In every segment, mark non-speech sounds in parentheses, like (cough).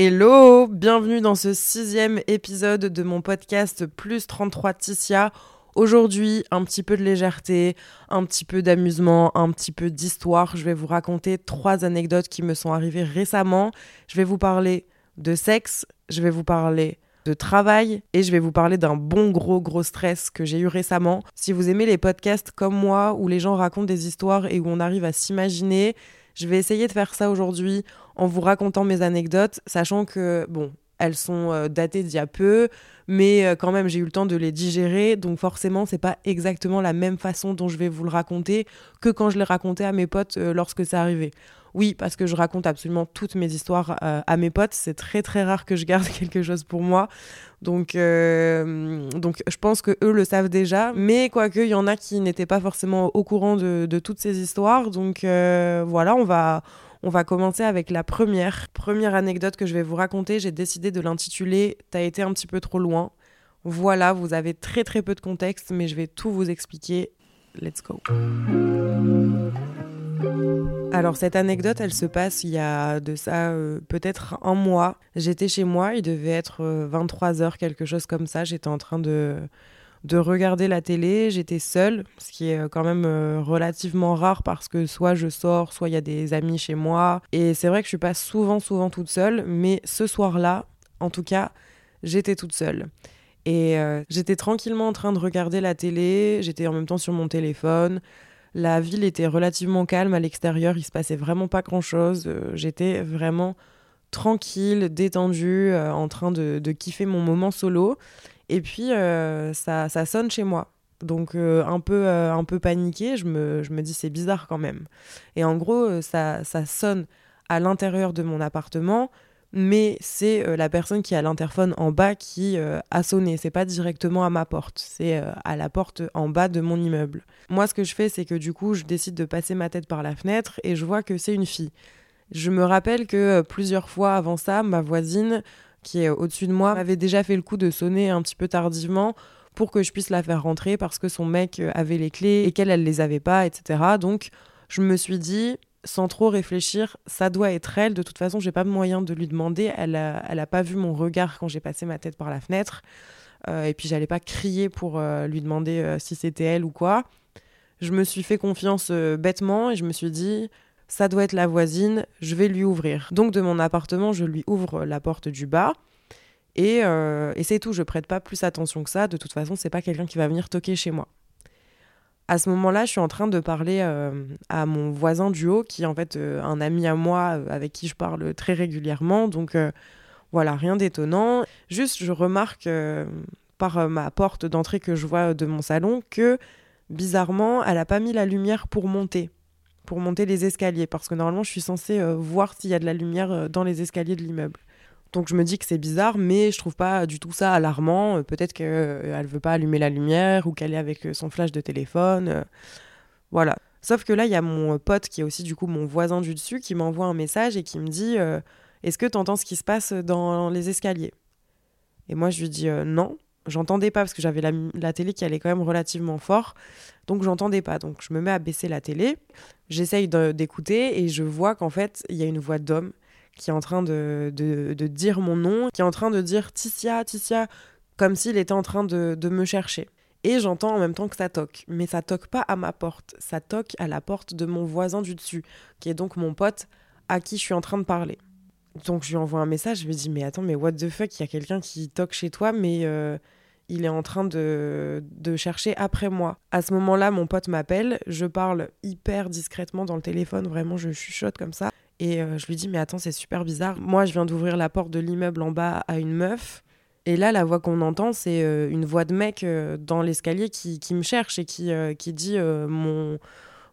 Hello, bienvenue dans ce sixième épisode de mon podcast Plus 33 Ticia. Aujourd'hui, un petit peu de légèreté, un petit peu d'amusement, un petit peu d'histoire. Je vais vous raconter trois anecdotes qui me sont arrivées récemment. Je vais vous parler de sexe, je vais vous parler de travail et je vais vous parler d'un bon gros gros stress que j'ai eu récemment. Si vous aimez les podcasts comme moi où les gens racontent des histoires et où on arrive à s'imaginer, je vais essayer de faire ça aujourd'hui en vous racontant mes anecdotes, sachant que, bon, elles sont euh, datées d'il y a peu, mais euh, quand même j'ai eu le temps de les digérer, donc forcément c'est pas exactement la même façon dont je vais vous le raconter que quand je l'ai raconté à mes potes euh, lorsque c'est arrivé. Oui, parce que je raconte absolument toutes mes histoires à mes potes, c'est très très rare que je garde (laughs) quelque chose pour moi, donc donc je pense que eux le savent déjà, mais quoique il y en a qui n'étaient pas forcément au courant de, de toutes ces histoires, donc voilà on va on va commencer avec la première. Première anecdote que je vais vous raconter, j'ai décidé de l'intituler T'as été un petit peu trop loin. Voilà, vous avez très très peu de contexte, mais je vais tout vous expliquer. Let's go. Alors cette anecdote, elle se passe il y a de ça euh, peut-être un mois. J'étais chez moi, il devait être 23h, euh, quelque chose comme ça. J'étais en train de de regarder la télé. J'étais seule, ce qui est euh, quand même relativement rare parce que soit je sors, soit il y a des amis chez moi. Et c'est vrai que je suis pas souvent, souvent toute seule, mais ce soir-là, en tout cas, j'étais toute seule. Et j'étais tranquillement en train de regarder la télé, j'étais en même temps sur mon téléphone. La ville était relativement calme à l'extérieur, il se passait vraiment pas grand-chose. j'étais vraiment tranquille, détendue, en train de, de, kiffer mon moment solo. Et puis, euh, ça, sonne chez moi. Donc, euh, un, peu, euh, un peu paniqué, je me, je dis c'est bizarre quand même. Et en gros, ça, ça sonne à l'intérieur de mon appartement, mais c'est la personne qui a l'interphone en bas qui a sonné. C'est pas directement à ma porte, c'est à la porte en bas de mon immeuble. Moi, ce que je fais, c'est que du coup, je décide de passer ma tête par la fenêtre et je vois que c'est une fille. Je me rappelle que plusieurs fois avant ça, ma voisine qui est au-dessus de moi, avait déjà fait le coup de sonner un petit peu tardivement pour que je puisse la faire rentrer parce que son mec euh, avait les clés et qu'elle, elle les avait pas, etc. Donc, je me suis dit, sans trop réfléchir, ça doit être elle. De toute façon, j'ai pas moyen de lui demander. Elle a, elle a pas vu mon regard quand j'ai passé ma tête par la fenêtre. Euh, et puis, j'allais pas crier pour euh, lui demander si c'était elle ou quoi. Je me suis fait confiance bêtement et je me suis dit, ça doit être la voisine, je vais lui ouvrir. Donc de mon appartement, je lui ouvre la porte du bas. Et, euh, c'est tout, je prête pas plus attention que ça. De toute façon, c'est pas quelqu'un qui va venir toquer chez moi. À ce moment-là, je suis en train de parler euh, à mon voisin du haut, qui est en fait euh, un ami à moi avec qui je parle très régulièrement. Donc voilà, rien d'étonnant. Juste, je remarque par ma porte d'entrée que je vois de mon salon que bizarrement, elle a pas mis la lumière pour monter pour monter les escaliers parce que normalement je suis censée euh, voir s'il y a de la lumière euh, dans les escaliers de l'immeuble. Donc je me dis que c'est bizarre, mais je trouve pas du tout ça alarmant. Euh, peut-être qu'elle veut pas allumer la lumière ou qu'elle est avec son flash de téléphone. voilà. Sauf que là, il y a mon pote qui est aussi du coup mon voisin du dessus qui m'envoie un message et qui me dit Est-ce que tu entends ce qui se passe dans les escaliers? Et moi, je lui dis Non. J'entendais pas parce que j'avais la, la, télé qui allait quand même relativement fort. Donc j'entendais pas. Donc je me mets à baisser la télé. J'essaye d'écouter et je vois qu'en fait, il y a une voix d'homme qui est en train de, de, dire mon nom, qui est en train de dire Ticia, Ticia, comme s'il était en train de, de me chercher. Et j'entends en même temps que ça toque. Mais ça toque pas à ma porte, ça toque à la porte de mon voisin du dessus, qui est donc mon pote à qui je suis en train de parler. Donc je lui envoie un message, je lui dis mais attends, mais what the fuck, il y a quelqu'un qui toque chez toi, mais euh, il est en train de, chercher après moi. À ce moment-là, mon pote m'appelle, je parle hyper discrètement dans le téléphone, vraiment je chuchote comme ça. Et euh, je lui dis mais attends c'est super bizarre. Moi je viens d'ouvrir la porte de l'immeuble en bas à une meuf. Et là, la voix qu'on entend, c'est euh, une voix de mec euh, dans l'escalier qui, qui, me cherche et qui, qui dit mon,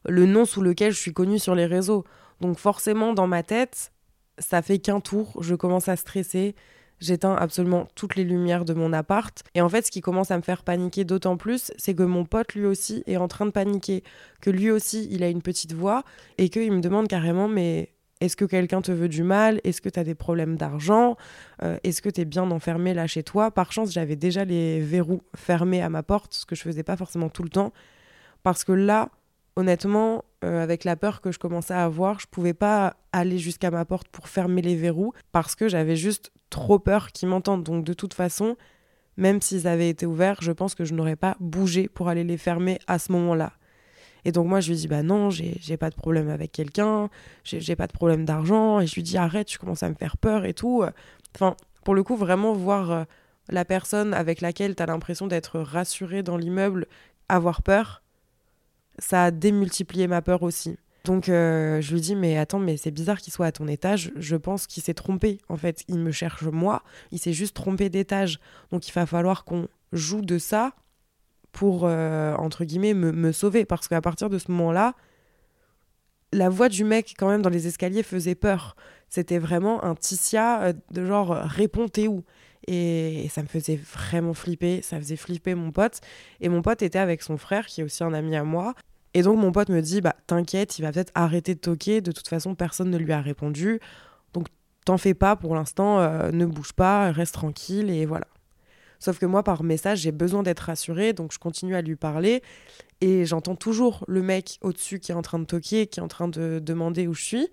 le nom sous lequel je suis connue sur les réseaux. Donc forcément, dans ma tête, ça fait qu'un tour, je commence à stresser, j'éteins absolument toutes les lumières de mon appart. Et en fait, ce qui commence à me faire paniquer d'autant plus, c'est que mon pote, lui aussi, est en train de paniquer. Que lui aussi, il a une petite voix et qu'il me demande carrément, mais est-ce que quelqu'un te veut du mal? Est-ce que tu as des problèmes d'argent? Euh, Est-ce que tu es bien enfermé là chez toi? Par chance, j'avais déjà les verrous fermés à ma porte, ce que je faisais pas forcément tout le temps. Parce que là, honnêtement, euh, avec la peur que je commençais à avoir, je pouvais pas aller jusqu'à ma porte pour fermer les verrous parce que j'avais juste trop peur qu'ils m'entendent. Donc de toute façon, même s'ils avaient été ouverts, je pense que je n'aurais pas bougé pour aller les fermer à ce moment-là. Et donc moi, je lui dis, bah non, j'ai pas de problème avec quelqu'un, j'ai pas de problème d'argent. Et je lui dis, arrête, tu commences à me faire peur et tout. Enfin, pour le coup, vraiment voir euh, la personne avec laquelle tu as l'impression d'être rassuré dans l'immeuble avoir peur, ça a démultiplié ma peur aussi. Donc euh, je lui dis mais attends mais c'est bizarre qu'il soit à ton étage, je pense qu'il s'est trompé en fait, il me cherche moi, il s'est juste trompé d'étage. Donc il va falloir qu'on joue de ça pour, euh, entre guillemets, me, sauver. Parce qu'à partir de ce moment-là, la voix du mec, quand même, dans les escaliers faisait peur. C'était vraiment un Ticia euh, de genre, réponds, t'es où? Et, ça me faisait vraiment flipper, ça faisait flipper mon pote. Et mon pote était avec son frère, qui est aussi un ami à moi. Et donc mon pote me dit, bah t'inquiète, il va peut-être arrêter de toquer, de toute façon personne ne lui a répondu. Donc t'en fais pas pour l'instant, euh, ne bouge pas, reste tranquille et voilà. Sauf que moi, par message, j'ai besoin d'être rassurée, donc je continue à lui parler. Et j'entends toujours le mec au-dessus qui est en train de toquer, qui est en train de demander où je suis.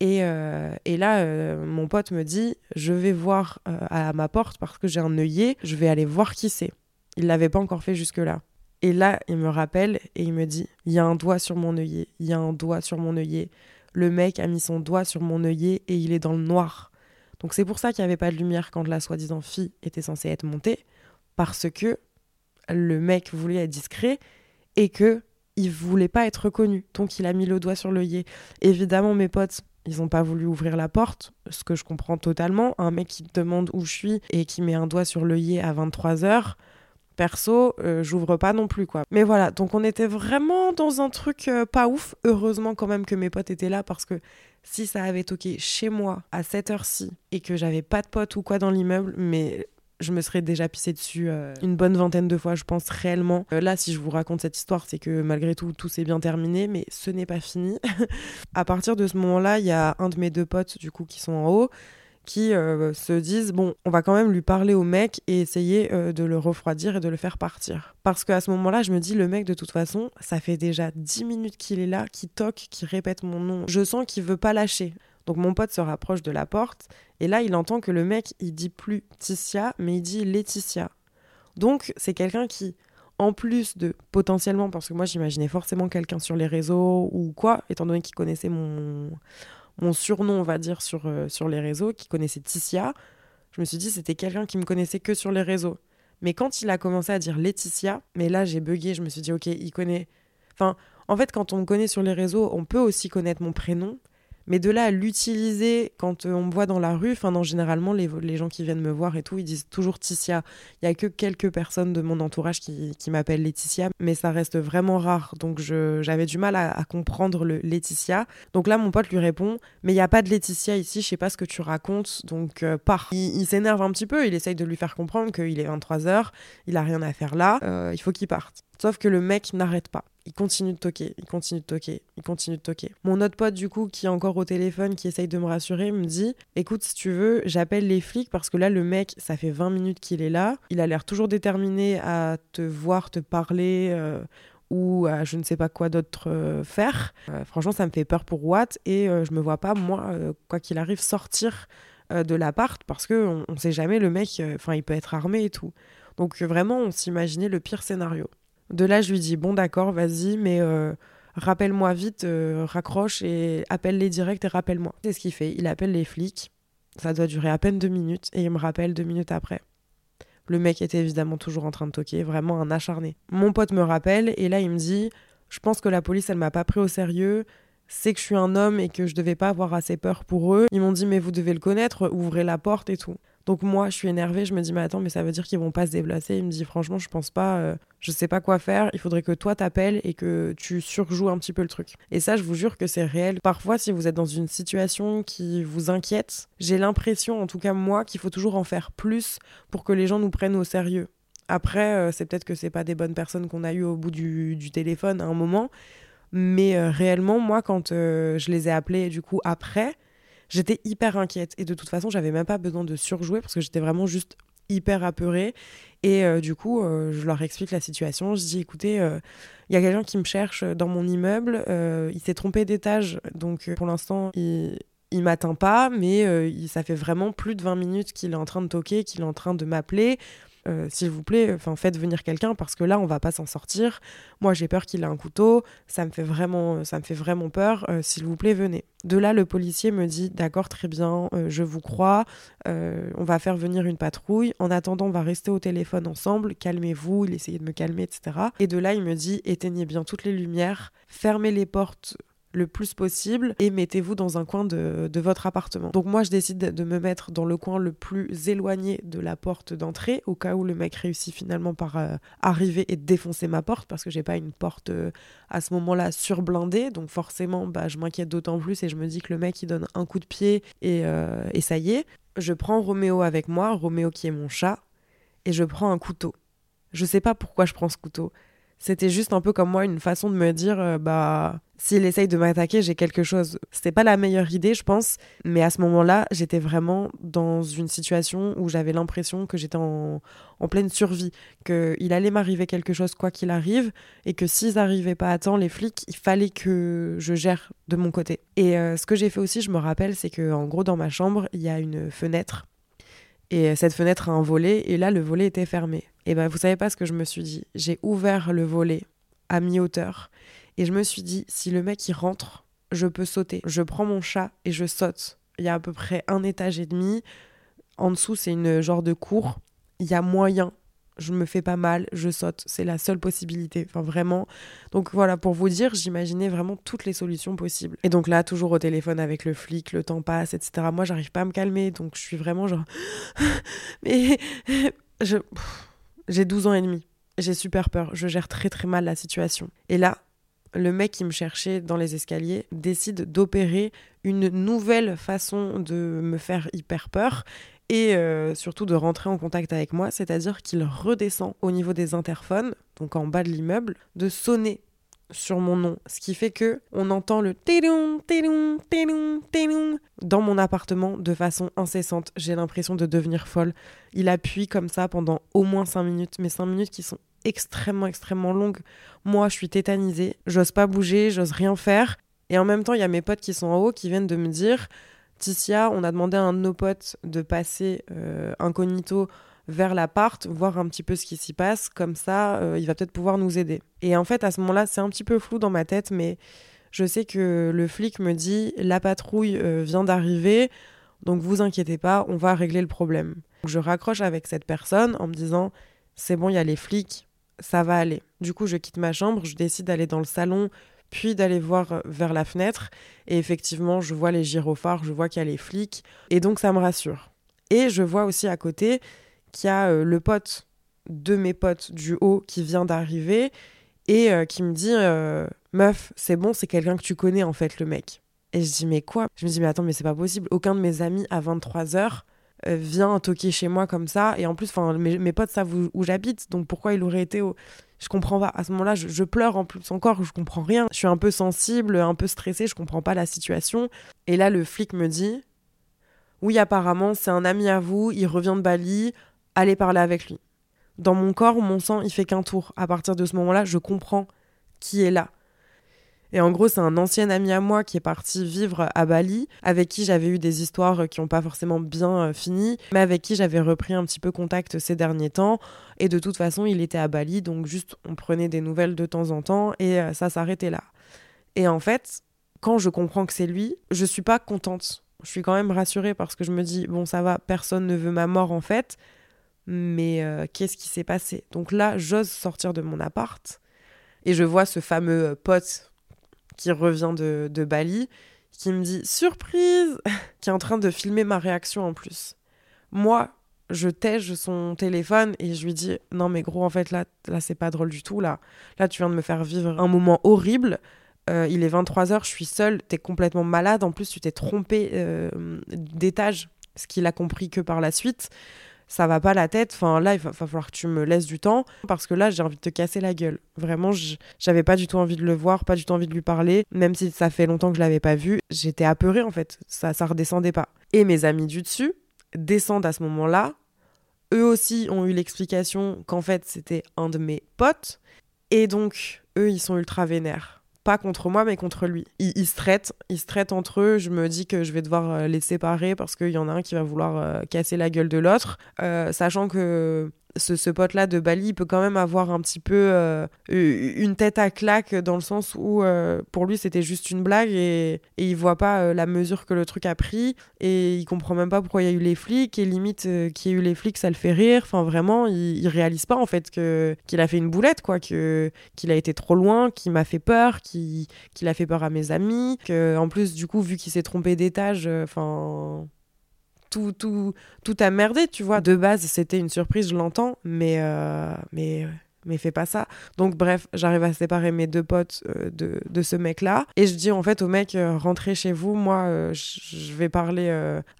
Et, euh, là, euh, mon pote me dit Je vais voir euh, à ma porte parce que j'ai un œillet, je vais aller voir qui c'est. Il l'avait pas encore fait jusque-là. Et là, il me rappelle et il me dit Il y a un doigt sur mon œillet, il y a un doigt sur mon œillet. Le mec a mis son doigt sur mon œillet et il est dans le noir. Donc c'est pour ça qu'il n'y avait pas de lumière quand la soi-disant fille était censée être montée, parce que le mec voulait être discret et que il voulait pas être reconnu. Donc il a mis le doigt sur l'œillet. Évidemment, mes potes, ils n'ont pas voulu ouvrir la porte, ce que je comprends totalement. Un mec qui demande où je suis et qui met un doigt sur l'œillet à 23h, perso, euh, j'ouvre pas non plus quoi. Mais voilà, donc on était vraiment dans un truc euh, pas ouf. Heureusement quand même que mes potes étaient là parce que si ça avait toqué chez moi à cette heure-ci et que j'avais pas de potes ou quoi dans l'immeuble, mais je me serais déjà pissé dessus euh, une bonne vingtaine de fois, je pense réellement. Là, si je vous raconte cette histoire, c'est que malgré tout, tout s'est bien terminé, mais ce n'est pas fini. (laughs) à partir de ce moment-là, il y a un de mes deux potes, du coup, qui sont en haut, qui euh, se disent bon, on va quand même lui parler au mec et essayer euh, de le refroidir et de le faire partir. Parce qu'à ce moment-là, je me dis le mec de toute façon, ça fait déjà 10 minutes qu'il est là, qu'il toque, qu'il répète mon nom. Je sens qu'il veut pas lâcher. Donc mon pote se rapproche de la porte et là, il entend que le mec, il dit plus Ticia, mais il dit Laetitia. Donc c'est quelqu'un qui en plus de potentiellement, parce que moi j'imaginais forcément quelqu'un sur les réseaux ou quoi, étant donné qu'il connaissait mon, mon surnom, on va dire, sur, euh, sur les réseaux, qui connaissait Ticia, je me suis dit c'était quelqu'un qui me connaissait que sur les réseaux. Mais quand il a commencé à dire Laetitia, mais là j'ai bugué, je me suis dit ok, il connaît. Enfin, en fait, quand on me connaît sur les réseaux, on peut aussi connaître mon prénom, mais de là à l'utiliser quand euh, on me voit dans la rue, enfin non, généralement les, gens qui viennent me voir et tout, ils disent toujours Ticia. Il y a que quelques personnes de mon entourage qui, m'appellent Laetitia, mais ça reste vraiment rare. Donc j'avais du mal à, comprendre le Laetitia. Donc là, mon pote lui répond, mais il n'y a pas de Laetitia ici, je sais pas ce que tu racontes, donc euh, pars. Il, s'énerve un petit peu, il essaye de lui faire comprendre qu'il est 23h, il a rien à faire là, euh, il faut qu'il parte. Sauf que le mec n'arrête pas. Il continue de toquer, il continue de toquer, il continue de toquer. Mon autre pote, du coup, qui est encore au téléphone, qui essaye de me rassurer, me dit Écoute, si tu veux, j'appelle les flics parce que là, le mec, ça fait 20 minutes qu'il est là. Il a l'air toujours déterminé à te voir, te parler. Euh, ou à je ne sais pas quoi d'autre euh, faire. Euh, franchement, ça me fait peur pour Watt et je me vois pas, moi, quoi qu'il arrive, sortir de l'appart parce qu'on ne sait jamais, le mec, enfin, il peut être armé et tout. Donc vraiment, on s'imaginait le pire scénario. De là, je lui dis bon d'accord, vas-y, mais euh, rappelle-moi vite, euh, raccroche et appelle-les direct et rappelle-moi. C'est ce qu'il fait. Il appelle les flics. Ça doit durer à peine deux minutes et il me rappelle deux minutes après. Le mec était évidemment toujours en train de toquer, vraiment un acharné. Mon pote me rappelle et là il me dit Je pense que la police elle m'a pas pris au sérieux, c'est que je suis un homme et que je devais pas avoir assez peur pour eux. Ils m'ont dit Mais vous devez le connaître, ouvrez la porte et tout. Donc moi, je suis énervée, je me dis mais attends, mais ça veut dire qu'ils vont pas se déplacer. Il me dit franchement, je pense pas, euh, je sais pas quoi faire. Il faudrait que toi t'appelles et que tu surjoues un petit peu le truc. Et ça, je vous jure que c'est réel. Parfois, si vous êtes dans une situation qui vous inquiète, j'ai l'impression, en tout cas moi, qu'il faut toujours en faire plus pour que les gens nous prennent au sérieux. Après, euh, c'est peut-être que c'est pas des bonnes personnes qu'on a eues au bout du, téléphone à un moment, mais euh, réellement, moi, quand je les ai appelés du coup après J'étais hyper inquiète et de toute façon, j'avais même pas besoin de surjouer parce que j'étais vraiment juste hyper apeurée. Et euh, du coup, euh, je leur explique la situation. Je dis écoutez, euh, il y a quelqu'un qui me cherche dans mon immeuble. il s'est trompé d'étage. Donc pour l'instant, il, il m'atteint pas. Mais ça fait vraiment plus de 20 minutes qu'il est en train de toquer, qu'il est en train de m'appeler. Euh, s'il vous plaît, enfin faites venir quelqu'un parce que là on va pas s'en sortir. Moi j'ai peur qu'il ait un couteau, ça me fait vraiment, ça me fait vraiment peur. Euh, s'il vous plaît venez. De là le policier me dit d'accord très bien, euh, je vous crois, on va faire venir une patrouille. En attendant on va rester au téléphone ensemble, calmez-vous. Il essayait de me calmer etc. Et de là il me dit éteignez bien toutes les lumières, fermez les portes le plus possible et mettez-vous dans un coin de, votre appartement. Donc moi je décide de me mettre dans le coin le plus éloigné de la porte d'entrée au cas où le mec réussit finalement par euh, arriver et défoncer ma porte parce que j'ai pas une porte euh, à ce moment-là surblindée donc forcément bah, je m'inquiète d'autant plus et je me dis que le mec il donne un coup de pied et, euh, et ça y est. Je prends Roméo avec moi, Roméo qui est mon chat et je prends un couteau. Je sais pas pourquoi je prends ce couteau. C'était juste un peu comme moi une façon de me dire euh, bah s'il essaye de m'attaquer, j'ai quelque chose. C'était pas la meilleure idée, je pense, mais à ce moment-là, j'étais vraiment dans une situation où j'avais l'impression que j'étais en, pleine survie, qu'il allait m'arriver quelque chose quoi qu'il arrive, et que s'ils n'arrivaient pas à temps, les flics, il fallait que je gère de mon côté. Et euh, ce que j'ai fait aussi, je me rappelle, c'est que en gros dans ma chambre, il y a une fenêtre et cette fenêtre a un volet, et là, le volet était fermé. Et ben, vous savez pas ce que je me suis dit. J'ai ouvert le volet à mi-hauteur, et je me suis dit, si le mec il rentre, je peux sauter. Je prends mon chat et je saute. Il y a à peu près un étage et demi. En dessous, c'est une genre de cour. Il y a moyen je me fais pas mal, je saute. C'est la seule possibilité. Enfin, vraiment. Donc voilà, pour vous dire, j'imaginais vraiment toutes les solutions possibles. Et donc là, toujours au téléphone avec le flic, le temps passe, etc. Moi, j'arrive pas à me calmer. Donc je suis vraiment genre. (gasps) Mais. (laughs) Je... J'ai 12 ans et demi. J'ai super peur. Je gère très très mal la situation. Et là, le mec qui me cherchait dans les escaliers décide d'opérer une nouvelle façon de me faire hyper peur et euh, surtout de rentrer en contact avec moi, c'est-à-dire qu'il redescend au niveau des interphones, donc en bas de l'immeuble, de sonner sur mon nom, ce qui fait que on entend le téloum, téloum, téloum, téloum dans mon appartement de façon incessante. J'ai l'impression de devenir folle. Il appuie comme ça pendant au moins 5 minutes, mais 5 minutes qui sont extrêmement, extrêmement longues. Moi, je suis tétanisée, j'ose pas bouger, j'ose rien faire. Et en même temps, il y a mes potes qui sont en haut qui viennent de me dire Ticia, on a demandé à un de nos potes de passer euh, incognito vers l'appart, voir un petit peu ce qui s'y passe, comme ça, euh, il va peut-être pouvoir nous aider. Et en fait, à ce moment-là, c'est un petit peu flou dans ma tête, mais je sais que le flic me dit, la patrouille euh, vient d'arriver, donc vous inquiétez pas, on va régler le problème. je raccroche avec cette personne en me disant, c'est bon, il y a les flics, ça va aller. Du coup, je quitte ma chambre, je décide d'aller dans le salon puis d'aller voir euh, vers la fenêtre. Et effectivement, je vois les gyrophares, je vois qu'il y a les flics, et donc ça me rassure. Et je vois aussi à côté qu'il y a euh, le pote de mes potes du haut qui vient d'arriver et euh, qui me dit Meuf, c'est bon, c'est quelqu'un que tu connais en fait, le mec. Et je dis Mais quoi? Je me dis Mais attends, mais c'est pas possible. Aucun de mes amis à 23h vient toquer chez moi comme ça. Et en plus, mes, mes potes savent où, où j'habite, donc pourquoi il aurait été au je comprends pas. À ce moment-là, je, pleure en plus encore, je comprends rien. Je suis un peu sensible, un peu stressée, je comprends pas la situation. Et là, le flic me dit Oui, apparemment, c'est un ami à vous, il revient de Bali, allez parler avec lui. Dans mon corps, mon sang, il fait qu'un tour. À partir de ce moment-là, je comprends qui est là. Et en gros, c'est un ancien ami à moi qui est parti vivre à Bali, avec qui j'avais eu des histoires qui n'ont pas forcément bien euh, fini, mais avec qui j'avais repris un petit peu contact ces derniers temps. Et de toute façon, il était à Bali, donc juste on prenait des nouvelles de temps en temps et euh, ça s'arrêtait là. Et en fait, quand je comprends que c'est lui, je suis pas contente. Je suis quand même rassurée parce que je me dis, bon, ça va, personne ne veut ma mort en fait, mais euh, qu'est-ce qui s'est passé? Donc là, j'ose sortir de mon appart et je vois ce fameux pote qui revient de, Bali, qui me dit surprise, (laughs) qui est en train de filmer ma réaction en plus. moi, je tège son téléphone et je lui dis non mais gros en fait là là c'est pas drôle du tout là. Là tu viens de me faire vivre un moment horrible. Euh, il est 23h je suis seule t'es complètement malade. En plus tu t'es trompé euh, d'étage ce qu'il a compris que par la suite ça va pas la tête. Enfin, là, il va, falloir que tu me laisses du temps parce que là, j'ai envie de te casser la gueule. Vraiment, j'avais pas du tout envie de le voir, pas du tout envie de lui parler. Même si ça fait longtemps que je l'avais pas vu, j'étais apeurée en fait. Ça, ça redescendait pas. Et mes amis du dessus descendent à ce moment-là. Eux aussi ont eu l'explication qu'en fait, c'était un de mes potes. Et donc, eux, ils sont ultra vénères contre moi, mais contre lui. Ils, se traitent, ils se traitent entre eux. Je me dis que je vais devoir euh, les séparer parce qu'il y en a un qui va vouloir euh, casser la gueule de l'autre, euh, sachant que ce, pote-là de Bali il peut quand même avoir un petit peu euh, une tête à claque dans le sens où euh, pour lui c'était juste une blague et, et il voit pas euh, la mesure que le truc a pris et il comprend même pas pourquoi il y a eu les flics et limite qu'il y ait eu les flics ça le fait rire. Enfin vraiment il, réalise pas en fait que qu'il a fait une boulette quoi, que qu'il a été trop loin, qu'il m'a fait peur, qu'il qu'il a fait peur à mes amis, que en plus du coup vu qu'il s'est trompé d'étage, enfin tout, tout, tout a merdé, tu vois. De base, c'était une surprise, je l'entends, mais, euh, mais, mais fais pas ça. Donc, bref, j'arrive à séparer mes deux potes euh, de, de, ce mec-là. Et je dis en fait au mec, euh, rentrez chez vous, moi, je vais parler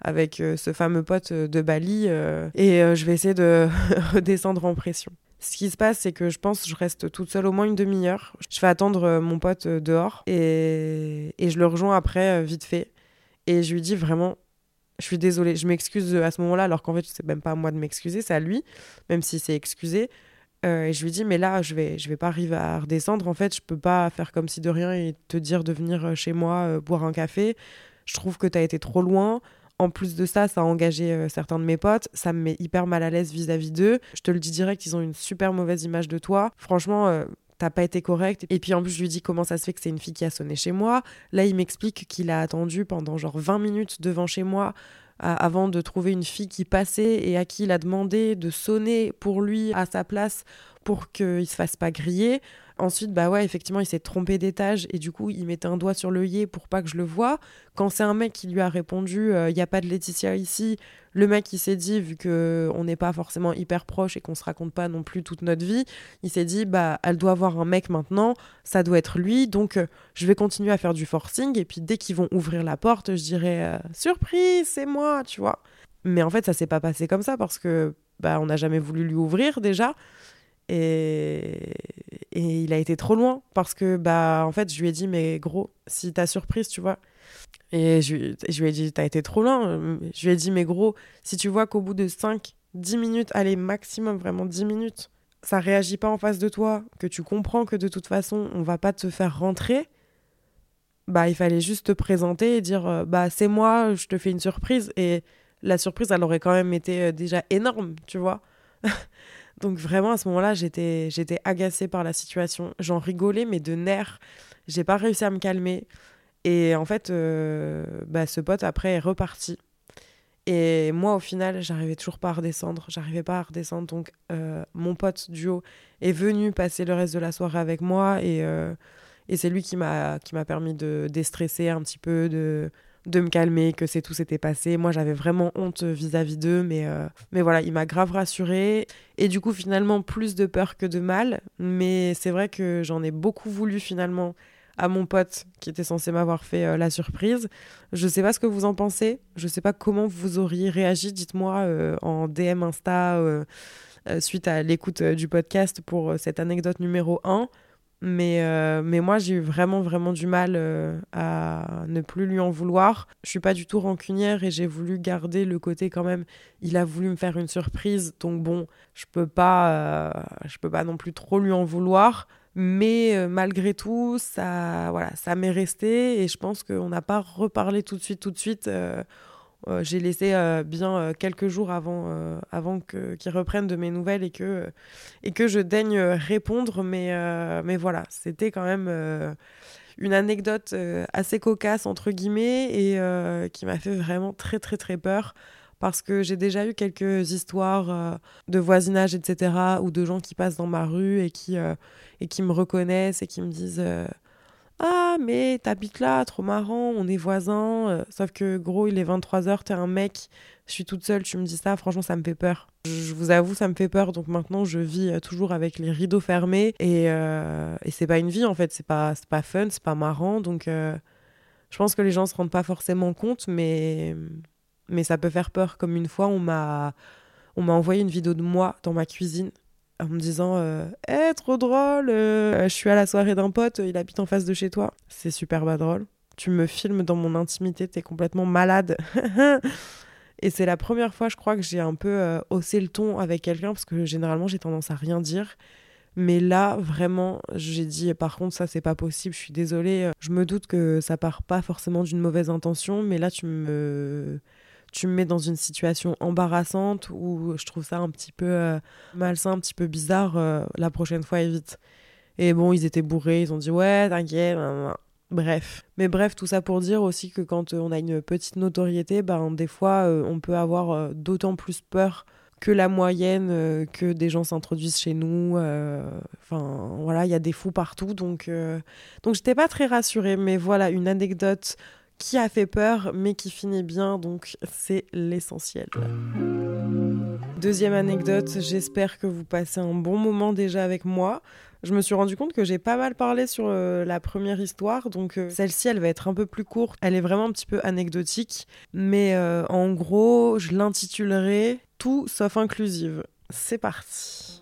avec ce fameux pote de Bali et je vais essayer de (laughs) redescendre en pression. Ce qui se passe, c'est que je pense que je reste toute seule au moins une demi-heure. Je fais attendre mon pote dehors et, et je le rejoins après, vite fait. Et je lui dis vraiment, je suis désolée, je m'excuse à ce moment-là, alors qu'en fait, c'est même pas à moi de m'excuser, c'est à lui, même si c'est excusé. Euh, et je lui dis, mais là, je vais, je vais pas arriver à redescendre. En fait, je peux pas faire comme si de rien et te dire de venir euh, chez moi euh, boire un café. Je trouve que tu as été trop loin. En plus de ça, ça a engagé certains de mes potes. Ça me met hyper mal à l'aise vis-à-vis d'eux. Je te le dis direct, ils ont une super mauvaise image de toi. Franchement, pas été correct. Et puis en plus, je lui dis comment ça se fait que c'est une fille qui a sonné chez moi. Là, il m'explique qu'il a attendu pendant genre 20 minutes devant chez moi avant de trouver une fille qui passait et à qui il a demandé de sonner pour lui à sa place pour qu'il se fasse pas griller. Ensuite, bah ouais, effectivement, il s'est trompé d'étage et du coup, il mettait un doigt sur l'œillet pour pas que je le voie. Quand c'est un mec qui lui a répondu, euh, il n'y a pas de Laetitia ici, le mec, il s'est dit, vu qu'on n'est pas forcément hyper proche et qu'on se raconte pas non plus toute notre vie, il s'est dit, bah, elle doit avoir un mec maintenant, ça doit être lui, donc euh, je vais continuer à faire du forcing et puis dès qu'ils vont ouvrir la porte, je dirais, euh, surprise, c'est moi, tu vois. Mais en fait, ça s'est pas passé comme ça parce que bah, on n'a jamais voulu lui ouvrir déjà. Et, il a été trop loin parce que, bah, en fait, je lui ai dit, mais gros, si t'as surprise, tu vois. Et je, lui ai dit, t'as été trop loin. Je lui ai dit, mais gros, si tu vois qu'au bout de 5, 10 minutes, allez, maximum, vraiment 10 minutes, ça réagit pas en face de toi, que tu comprends que de toute façon, on va pas te faire rentrer, bah, il fallait juste te présenter et dire, euh, bah, c'est moi, je te fais une surprise. Et la surprise, elle aurait quand même été euh, déjà énorme, tu vois. (laughs) Donc vraiment à ce moment-là, j'étais j'étais agacée par la situation. J'en rigolais mais de nerfs. J'ai pas réussi à me calmer. Et en fait, euh, bah, ce pote après est reparti. Et moi, au final, j'arrivais toujours pas à redescendre. J'arrivais pas à redescendre. Donc, euh, mon pote duo est venu passer le reste de la soirée avec moi. Et, euh, et c'est lui qui m'a permis de déstresser un petit peu, de, de me calmer, que c'est tout s'était passé. Moi, j'avais vraiment honte vis-à-vis d'eux, mais, euh, mais voilà, il m'a grave rassurée. Et du coup, finalement, plus de peur que de mal. Mais c'est vrai que j'en ai beaucoup voulu finalement à mon pote qui était censé m'avoir fait euh, la surprise. Je sais pas ce que vous en pensez. Je sais pas comment vous auriez réagi. Dites-moi euh, en DM Insta suite à l'écoute du podcast pour cette anecdote numéro 1. Mais, euh, mais moi, j'ai eu vraiment, vraiment du mal euh, à ne plus lui en vouloir. Je suis pas du tout rancunière et j'ai voulu garder le côté quand même. Il a voulu me faire une surprise, donc bon, je peux pas, euh, je peux pas non plus trop lui en vouloir. Mais malgré tout, ça, voilà, ça m'est resté et je pense qu'on n'a pas reparlé tout de suite, tout de suite. Euh, j'ai laissé euh, bien euh, quelques jours avant, avant qu'ils reprennent de mes nouvelles et que, et que je daigne répondre. Mais, mais voilà, c'était quand même une anecdote assez cocasse, entre guillemets, et qui m'a fait vraiment très, très, très peur. Parce que j'ai déjà eu quelques histoires de voisinage, etc., ou de gens qui passent dans ma rue et qui, et qui me reconnaissent et qui me disent Ah, mais t'habites là, trop marrant, on est voisins. Euh, sauf que, gros, il est 23h, t'es un mec, je suis toute seule, tu me dis ça, franchement, ça me fait peur. Je vous avoue, ça me fait peur. Donc maintenant, je vis euh, toujours avec les rideaux fermés. Et, euh, et c'est pas une vie, en fait. C'est pas, pas fun, c'est pas marrant. Donc je pense que les gens se rendent pas forcément compte, mais, mais ça peut faire peur. Comme une fois, on m'a, on m'a envoyé une vidéo de moi dans ma cuisine en me disant Eh, trop drôle, je suis à la soirée d'un pote, il habite en face de chez toi. C'est super pas drôle. Tu me filmes dans mon intimité, t'es complètement malade. (laughs) Et c'est la première fois, je crois, que j'ai un peu euh, haussé le ton avec quelqu'un, parce que généralement, j'ai tendance à rien dire. Mais là, vraiment, j'ai dit, par contre, ça, c'est pas possible, je suis désolée. Je me doute que ça part pas forcément d'une mauvaise intention, mais là, tu me, tu me mets dans une situation embarrassante où je trouve ça un petit peu euh, malsain, un petit peu bizarre. Euh, la prochaine fois, évite. Et bon, ils étaient bourrés, ils ont dit, ouais, t'inquiète. Bref. Mais bref, tout ça pour dire aussi que quand euh, on a une petite notoriété, ben, des fois, euh, on peut avoir euh, d'autant plus peur que la moyenne, que des gens s'introduisent chez nous. Enfin, voilà, il y a des fous partout. Donc, donc j'étais pas très rassurée. Mais voilà, une anecdote qui a fait peur, mais qui finit bien. Donc, c'est l'essentiel. Deuxième anecdote, j'espère que vous passez un bon moment déjà avec moi je me suis rendu compte que j'ai pas mal parlé sur euh, la première histoire, donc euh, celle-ci, elle va être un peu plus courte. Elle est vraiment un petit peu anecdotique, mais euh, en gros, je l'intitulerai Tout sauf inclusive. C'est parti.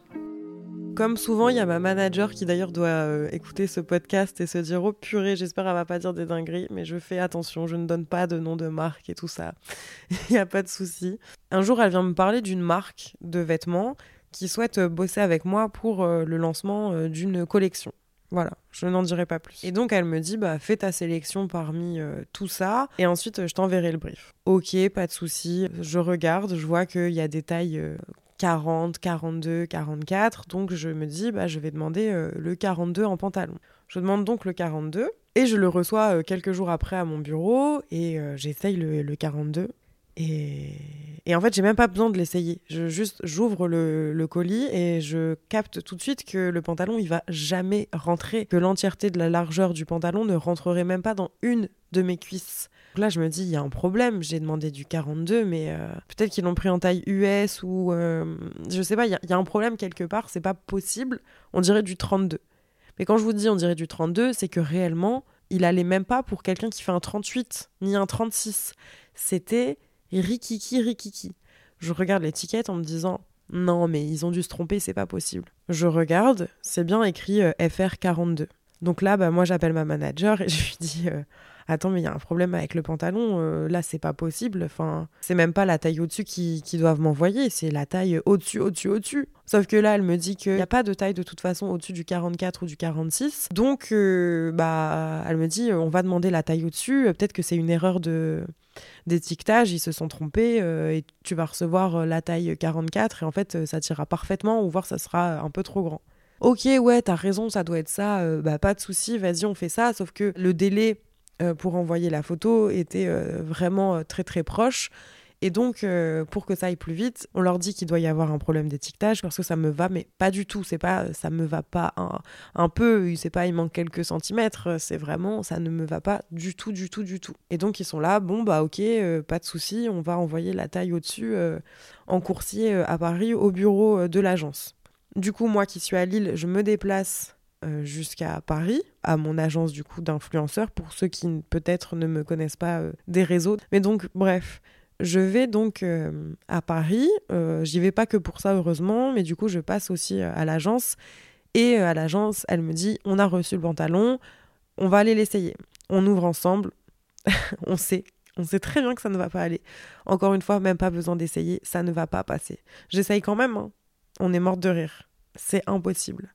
Comme souvent, il y a ma manager qui d'ailleurs doit écouter ce podcast et se dire Oh purée, j'espère qu'elle va pas dire des dingueries, mais je fais attention, je ne donne pas de nom de marque et tout ça. (laughs) Il n'y a pas de souci. Un jour, elle vient me parler d'une marque de vêtements qui souhaite euh, bosser avec moi pour euh, le lancement euh, d'une collection. Voilà, je n'en dirai pas plus. Et donc elle me dit, bah fais ta sélection parmi tout ça, et ensuite je t'enverrai le brief. Ok, pas de souci. Je regarde, je vois qu'il y a des tailles 40, 42, 44, donc je me dis, bah je vais demander le 42 en pantalon. Je demande donc le 42, et je le reçois quelques jours après à mon bureau, et j'essaye le, le 42. Et, en fait, j'ai même pas besoin de l'essayer. Je juste j'ouvre le, colis et je capte tout de suite que le pantalon il va jamais rentrer, que l'entièreté de la largeur du pantalon ne rentrerait même pas dans une de mes cuisses. Là, je me dis il y a un problème. J'ai demandé du 42, mais euh, peut-être qu'ils l'ont pris en taille US ou euh, je sais pas. Il y, a un problème quelque part. C'est pas possible. On dirait du 32. Mais quand je vous dis on dirait du 32, c'est que réellement il allait même pas pour quelqu'un qui fait un 38 ni un 36. C'était rikiki, rikiki. Je regarde l'étiquette en me disant non, mais ils ont dû se tromper, c'est pas possible. Je regarde, c'est bien écrit euh, FR42. Donc là, bah, moi, j'appelle ma manager et (laughs) je lui dis attends, mais il y a un problème avec le pantalon, euh, là, c'est pas possible. Enfin, c'est même pas la taille au-dessus qui, doivent m'envoyer, c'est la taille au-dessus, au-dessus, au-dessus. Sauf que là, elle me dit qu'il n'y a pas de taille de toute façon au-dessus du 44 ou du 46. Donc, euh, bah, elle me dit, on va demander la taille au-dessus. Peut-être que c'est une erreur de d'étiquetage, ils se sont trompés euh, et tu vas recevoir la taille 44 et en fait, ça t'ira parfaitement ou voir ça sera un peu trop grand. Ok, ouais, t'as raison, ça doit être ça. bah, pas de souci, vas-y, on fait ça. Sauf que le délai euh, pour envoyer la photo était euh, vraiment euh, très très proche. Et donc, pour que ça aille plus vite, on leur dit qu'il doit y avoir un problème d'étiquetage parce que ça me va, mais pas du tout. C'est pas, ça me va pas un, peu. C'est pas, il manque quelques centimètres. C'est vraiment, ça ne me va pas du tout, du tout, du tout. Et donc, ils sont là. Bon, bah, ok, pas de souci. On va envoyer la taille au-dessus en coursier à Paris au bureau de l'agence. Du coup, moi qui suis à Lille, je me déplace euh, jusqu'à Paris, à mon agence du coup d'influenceurs, pour ceux qui peut-être ne me connaissent pas euh, des réseaux. Mais donc, bref, je vais donc euh, à Paris. J'y vais pas que pour ça, heureusement, mais du coup, je passe aussi à l'agence. Et à l'agence, elle me dit on a reçu le pantalon, on va aller l'essayer. On ouvre ensemble, (laughs) on sait. On sait très bien que ça ne va pas aller. Encore une fois, même pas besoin d'essayer, ça ne va pas passer. J'essaye quand même, hein. on est morte de rire. C'est impossible.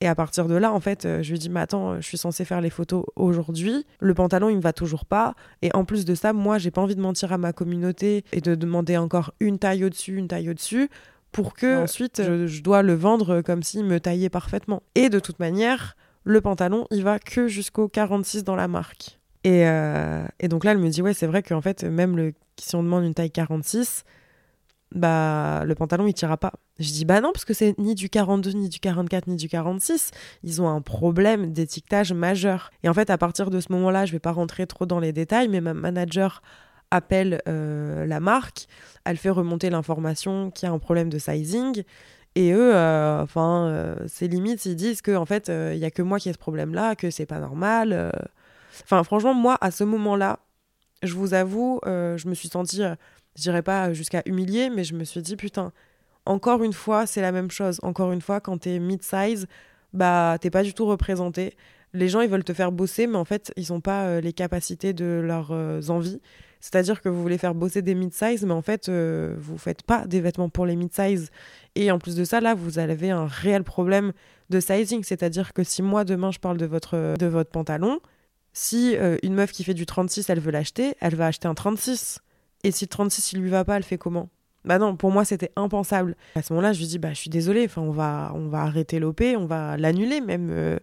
Et à partir de là, en fait, euh, je lui dis, mais attends, euh, je suis censée faire les photos aujourd'hui. Le pantalon, il me va toujours pas. Et en plus de ça, moi, j'ai pas envie de mentir à ma communauté et de demander encore une taille au-dessus, une taille au-dessus, pour que ensuite je, dois le vendre comme s'il me taillait parfaitement. Et de toute manière, le pantalon, il va que jusqu'au 46 dans la marque. Et, euh, et donc là, elle me dit, ouais, c'est vrai qu'en fait, même le, si on demande une taille 46, bah le pantalon il tirera pas. Je dis bah non parce que c'est ni du 42 ni du 44 ni du 46, ils ont un problème d'étiquetage majeur. Et en fait à partir de ce moment-là, je vais pas rentrer trop dans les détails mais ma manager appelle euh, la marque, elle fait remonter l'information qu'il y a un problème de sizing et eux euh, enfin euh, c'est limite ils disent que en fait il y a que moi qui ai ce problème-là, que c'est pas normal. Enfin franchement moi à ce moment-là, je vous avoue, je me suis sentie je dirais pas jusqu'à humilier, mais je me suis dit, putain, encore une fois, c'est la même chose. Encore une fois, quand t'es mid-size, bah, t'es pas du tout représenté. Les gens, ils veulent te faire bosser, mais en fait, ils n'ont pas euh, les capacités de leurs euh, envies. C'est-à-dire que vous voulez faire bosser des mid-size, mais en fait, euh, vous faites pas des vêtements pour les mid-size. Et en plus de ça, là, vous avez un réel problème de sizing. C'est-à-dire que si moi, demain, je parle de votre, de votre pantalon, si une meuf qui fait du 36, elle veut l'acheter, elle va acheter un 36. Et si le 36 il lui va pas, elle fait comment? Bah non, pour moi c'était impensable. À ce moment-là, je lui dis bah je suis désolée, enfin on va on va arrêter l'OP, on va l'annuler même. Euh,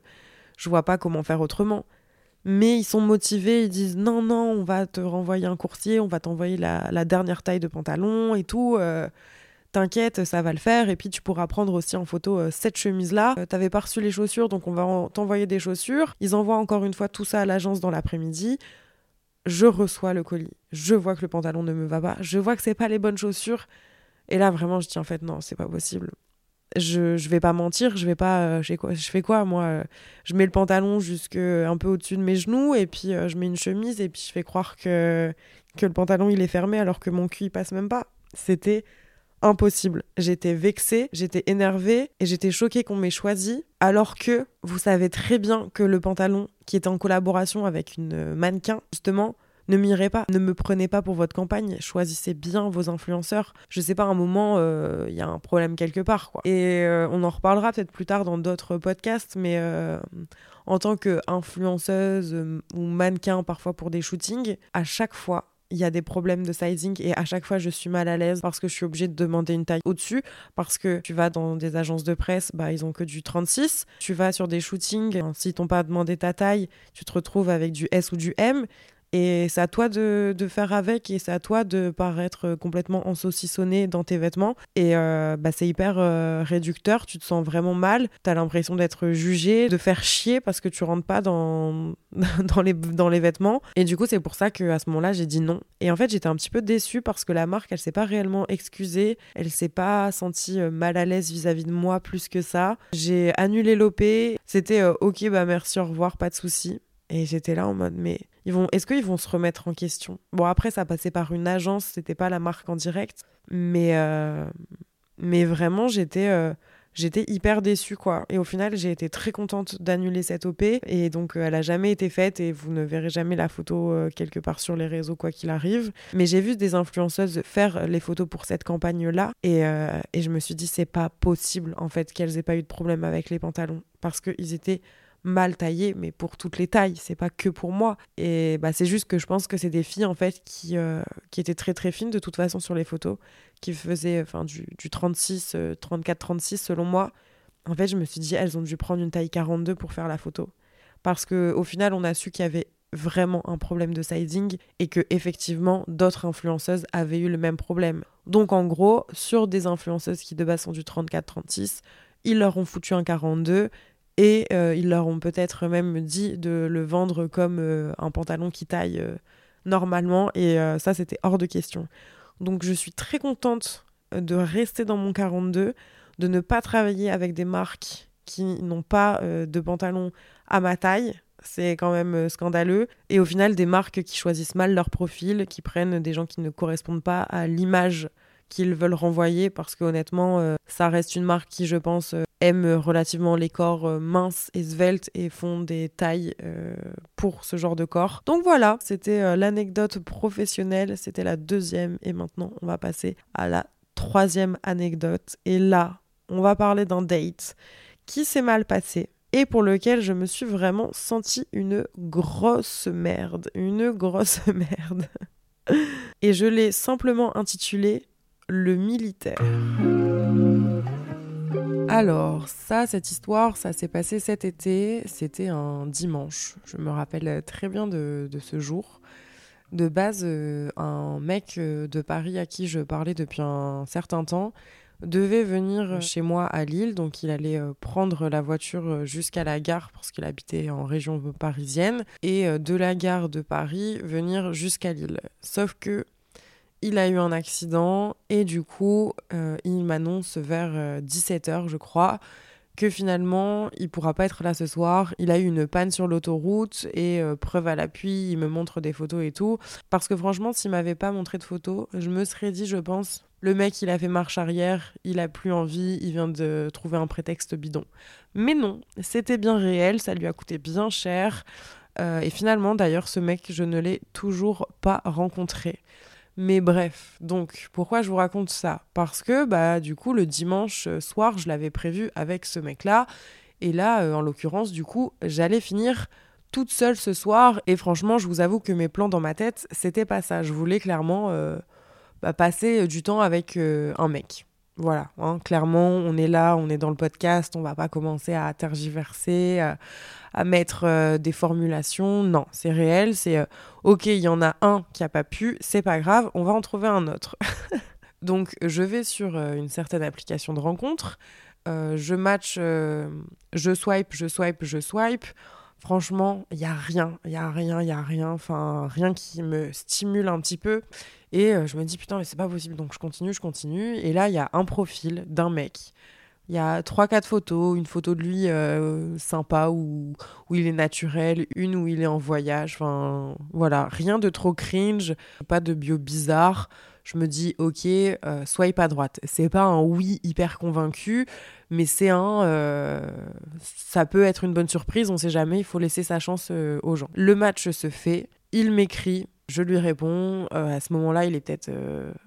je vois pas comment faire autrement. Mais ils sont motivés, ils disent non non, on va te renvoyer un coursier, on va t'envoyer la, dernière taille de pantalon et tout. Euh, t'inquiète, ça va le faire. Et puis tu pourras prendre aussi en photo euh, cette chemise-là. T'avais pas reçu les chaussures, donc on va t'envoyer des chaussures. Ils envoient encore une fois tout ça à l'agence dans l'après-midi je reçois le colis, je vois que le pantalon ne me va pas, je vois que c'est pas les bonnes chaussures. Et là, vraiment, je dis en fait, non, c'est pas possible. Je, je vais pas mentir, je vais pas. Euh, je, fais quoi, moi euh, Je mets le pantalon jusque un peu au-dessus de mes genoux, et puis euh, je mets une chemise, et puis je fais croire que, que le pantalon il est fermé alors que mon cul il passe même pas. C'était impossible. J'étais vexée, j'étais énervée et j'étais choquée qu'on m'ait choisi alors que vous savez très bien que le pantalon qui était en collaboration avec une mannequin justement ne m'irait pas, ne me prenez pas pour votre campagne, choisissez bien vos influenceurs. Je sais pas, à un moment, euh, il y a un problème quelque part. Et euh, on en reparlera peut-être plus tard dans d'autres podcasts, mais euh, en tant qu'influenceuse ou mannequin, parfois pour des shootings, à chaque fois, il y a des problèmes de sizing et à chaque fois je suis mal à l'aise parce que je suis obligée de demander une taille au-dessus parce que tu vas dans des agences de presse, bah ils ont que du 36. Tu vas sur des shootings, si t'ont pas demandé ta taille, tu te retrouves avec du S ou du M et c'est à toi de, faire avec et c'est à toi de paraître complètement ensaucissonné dans tes vêtements. Et euh, bah, c'est hyper euh, réducteur, tu te sens vraiment mal, tu as l'impression d'être jugé, de faire chier parce que tu rentres pas dans, (laughs) dans, les, dans les vêtements. Et du coup, c'est pour ça qu'à ce moment-là, j'ai dit non. Et en fait, j'étais un petit peu déçue parce que la marque, elle s'est pas réellement excusée, elle s'est pas sentie euh, mal à l'aise vis-à-vis de moi plus que ça. J'ai annulé l'OP, c'était ok, bah merci, au revoir, pas de souci. Et j'étais là en mode, mais ils vont, est-ce qu'ils vont se remettre en question? Bon, après, ça passait par une agence, c'était pas la marque en direct, mais, euh, mais vraiment, j'étais, euh, j'étais hyper déçue, quoi. Et au final, j'ai été très contente d'annuler cette OP, et donc euh, elle a jamais été faite, et vous ne verrez jamais la photo quelque part sur les réseaux, quoi qu'il arrive. Mais j'ai vu des influenceuses faire les photos pour cette campagne-là, et, et je me suis dit, c'est pas possible, en fait, qu'elles aient pas eu de problème avec les pantalons, parce qu'ils étaient mal taillé, mais pour toutes les tailles, c'est pas que pour moi. Et bah, c'est juste que je pense que c'est des filles en fait qui, euh, qui étaient très très fines de toute façon sur les photos, qui faisaient enfin, du, du 36, 34, 36 selon moi. En fait, je me suis dit, elles ont dû prendre une taille 42 pour faire la photo. Parce que au final, on a su qu'il y avait vraiment un problème de sizing et que effectivement d'autres influenceuses avaient eu le même problème. Donc en gros, sur des influenceuses qui de base sont du 34-36, ils leur ont foutu un 42 et euh, ils leur ont peut-être même dit de le vendre comme euh, un pantalon qui taille euh, normalement. Et ça, c'était hors de question. Donc je suis très contente de rester dans mon 42, de ne pas travailler avec des marques qui n'ont pas de pantalon à ma taille. C'est quand même scandaleux. Et au final, des marques qui choisissent mal leur profil, qui prennent des gens qui ne correspondent pas à l'image qu'ils veulent renvoyer parce que honnêtement, ça reste une marque qui, je pense, aime relativement les corps euh, minces et sveltes et font des tailles pour ce genre de corps. Donc voilà, c'était l'anecdote professionnelle, c'était la deuxième et maintenant on va passer à la troisième anecdote. Et là, on va parler d'un date qui s'est mal passé et pour lequel je me suis vraiment senti une grosse merde, une grosse (laughs) merde. Et je l'ai simplement intitulé le militaire. Alors, ça, cette histoire, ça s'est passé cet été. C'était un dimanche. Je me rappelle très bien de, ce jour. De base, un mec de Paris à qui je parlais depuis un certain temps devait venir chez moi à Lille, donc il allait prendre la voiture jusqu'à la gare parce qu'il habitait en région parisienne, et de la gare de Paris venir jusqu'à Lille. Sauf que il a eu un accident et du coup, il m'annonce vers 17h, je crois, que finalement, il pourra pas être là ce soir. Il a eu une panne sur l'autoroute et preuve à l'appui, il me montre des photos et tout. Parce que franchement, s'il m'avait pas montré de photos, je me serais dit, je pense, le mec, il a fait marche arrière, il a plus envie, il vient de trouver un prétexte bidon. Mais non, c'était bien réel, ça lui a coûté bien cher. Euh, et finalement, d'ailleurs, ce mec, je ne l'ai toujours pas rencontré. Mais bref, donc pourquoi je vous raconte ça? Parce que bah du coup le dimanche euh, soir, je l'avais prévu avec ce mec-là et là euh, en l'occurrence du coup, j'allais finir toute seule ce soir et franchement, je vous avoue que mes plans dans ma tête, c'était pas ça. Je voulais clairement bah, passer euh, du temps avec euh, un mec. Voilà, hein, clairement, on est là, on est dans le podcast, on va pas commencer à tergiverser, à, mettre euh, des formulations. Non, c'est réel, c'est ok, il y en a un qui a pas pu, c'est pas grave, on va en trouver un autre. (laughs) Donc, je vais sur une certaine application de rencontre, je match, je swipe, je swipe, je swipe. Franchement, il y a rien, il y a rien, il y a rien, enfin rien qui me stimule un petit peu. Et euh, je me dis, putain, mais c'est pas possible. Donc je continue, je continue. Et là, il y a un profil d'un mec. Il y a 3-4 photos, une photo de lui euh, sympa où, où il est naturel, une où il est en voyage. Enfin, voilà, rien de trop cringe, pas de bio bizarre. Je me dis, ok, euh, swipe à droite. C'est pas un oui hyper convaincu, mais c'est un. ça peut être une bonne surprise, on sait jamais, il faut laisser sa chance aux gens. Le match se fait, il m'écrit, je lui réponds. Euh, à ce moment-là, il est peut-être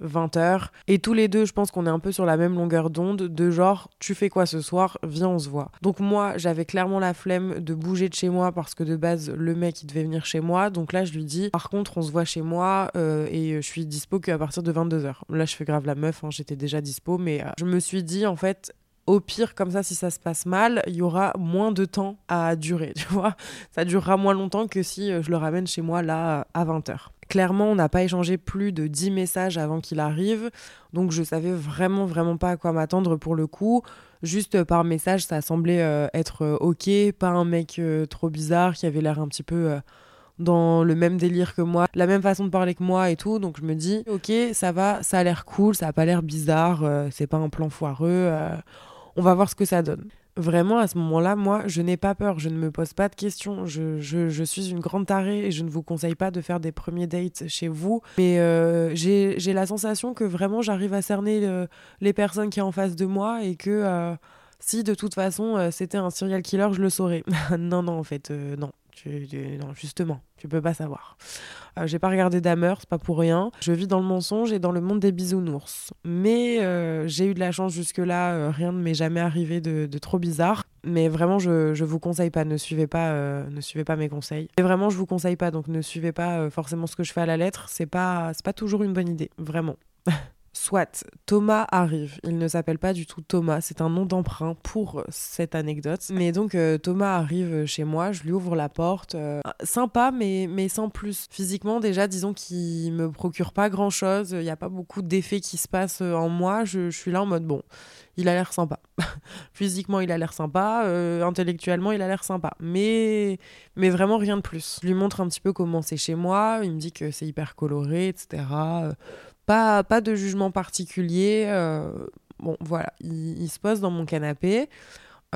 20h. Euh, et tous les deux, je pense qu'on est un peu sur la même longueur d'onde, de genre, tu fais quoi ce soir Viens, on se voit. Donc moi, j'avais clairement la flemme de bouger de chez moi parce que de base, le mec, il devait venir chez moi. Donc là, je lui dis, par contre, on se voit chez moi euh, et je suis dispo qu'à partir de 22h. Là, je fais grave la meuf, hein, j'étais déjà dispo, mais je me suis dit, en fait, au pire, comme ça, si ça se passe mal, il y aura moins de temps à durer, (laughs) tu vois. Ça durera moins longtemps que si euh, je le ramène chez moi là à 20h. Clairement, on n'a pas échangé plus de 10 messages avant qu'il arrive, donc je savais vraiment, vraiment pas à quoi m'attendre pour le coup. Juste par message, ça semblait euh, être euh, ok, pas un mec trop bizarre qui avait l'air un petit peu dans le même délire que moi, la même façon de parler que moi et tout. Donc je me dis, ok, ça va, ça a l'air cool, ça a pas l'air bizarre, c'est pas un plan foireux on va voir ce que ça donne. Vraiment, à ce moment-là, moi, je n'ai pas peur, je ne me pose pas de questions. Je, suis une grande tarée et je ne vous conseille pas de faire des premiers dates chez vous. Mais euh, j'ai la sensation que vraiment j'arrive à cerner les personnes qui sont en face de moi et que euh, si de toute façon euh, c'était un serial killer, je le saurais. (laughs) non, non, en fait, non. Non, justement, tu peux pas savoir. Euh, j'ai pas regardé Dahmer, c'est pas pour rien. Je vis dans le mensonge et dans le monde des bisounours. Mais euh, j'ai eu de la chance jusque-là, euh, rien ne m'est jamais arrivé de, trop bizarre. Mais vraiment, je, je vous conseille pas, ne suivez pas, ne suivez pas mes conseils. Et vraiment, je vous conseille pas, donc ne suivez pas forcément ce que je fais à la lettre. C'est pas, c'est pas toujours une bonne idée, vraiment. (laughs) Soit Thomas arrive. Il ne s'appelle pas du tout Thomas, c'est un nom d'emprunt pour cette anecdote. Mais donc euh, Thomas arrive chez moi, je lui ouvre la porte. Euh, sympa, mais, mais sans plus. Physiquement, déjà, disons qu'il me procure pas grand chose. Il n'y a pas beaucoup d'effets qui se passent en moi. Je, suis là en mode bon, il a l'air sympa. (laughs) Physiquement, il a l'air sympa. Euh, intellectuellement, il a l'air sympa. Mais, mais vraiment rien de plus. Je lui montre un petit peu comment c'est chez moi. Il me dit que c'est hyper coloré, etc. Pas, de jugement particulier. Euh, bon, voilà, il, se pose dans mon canapé.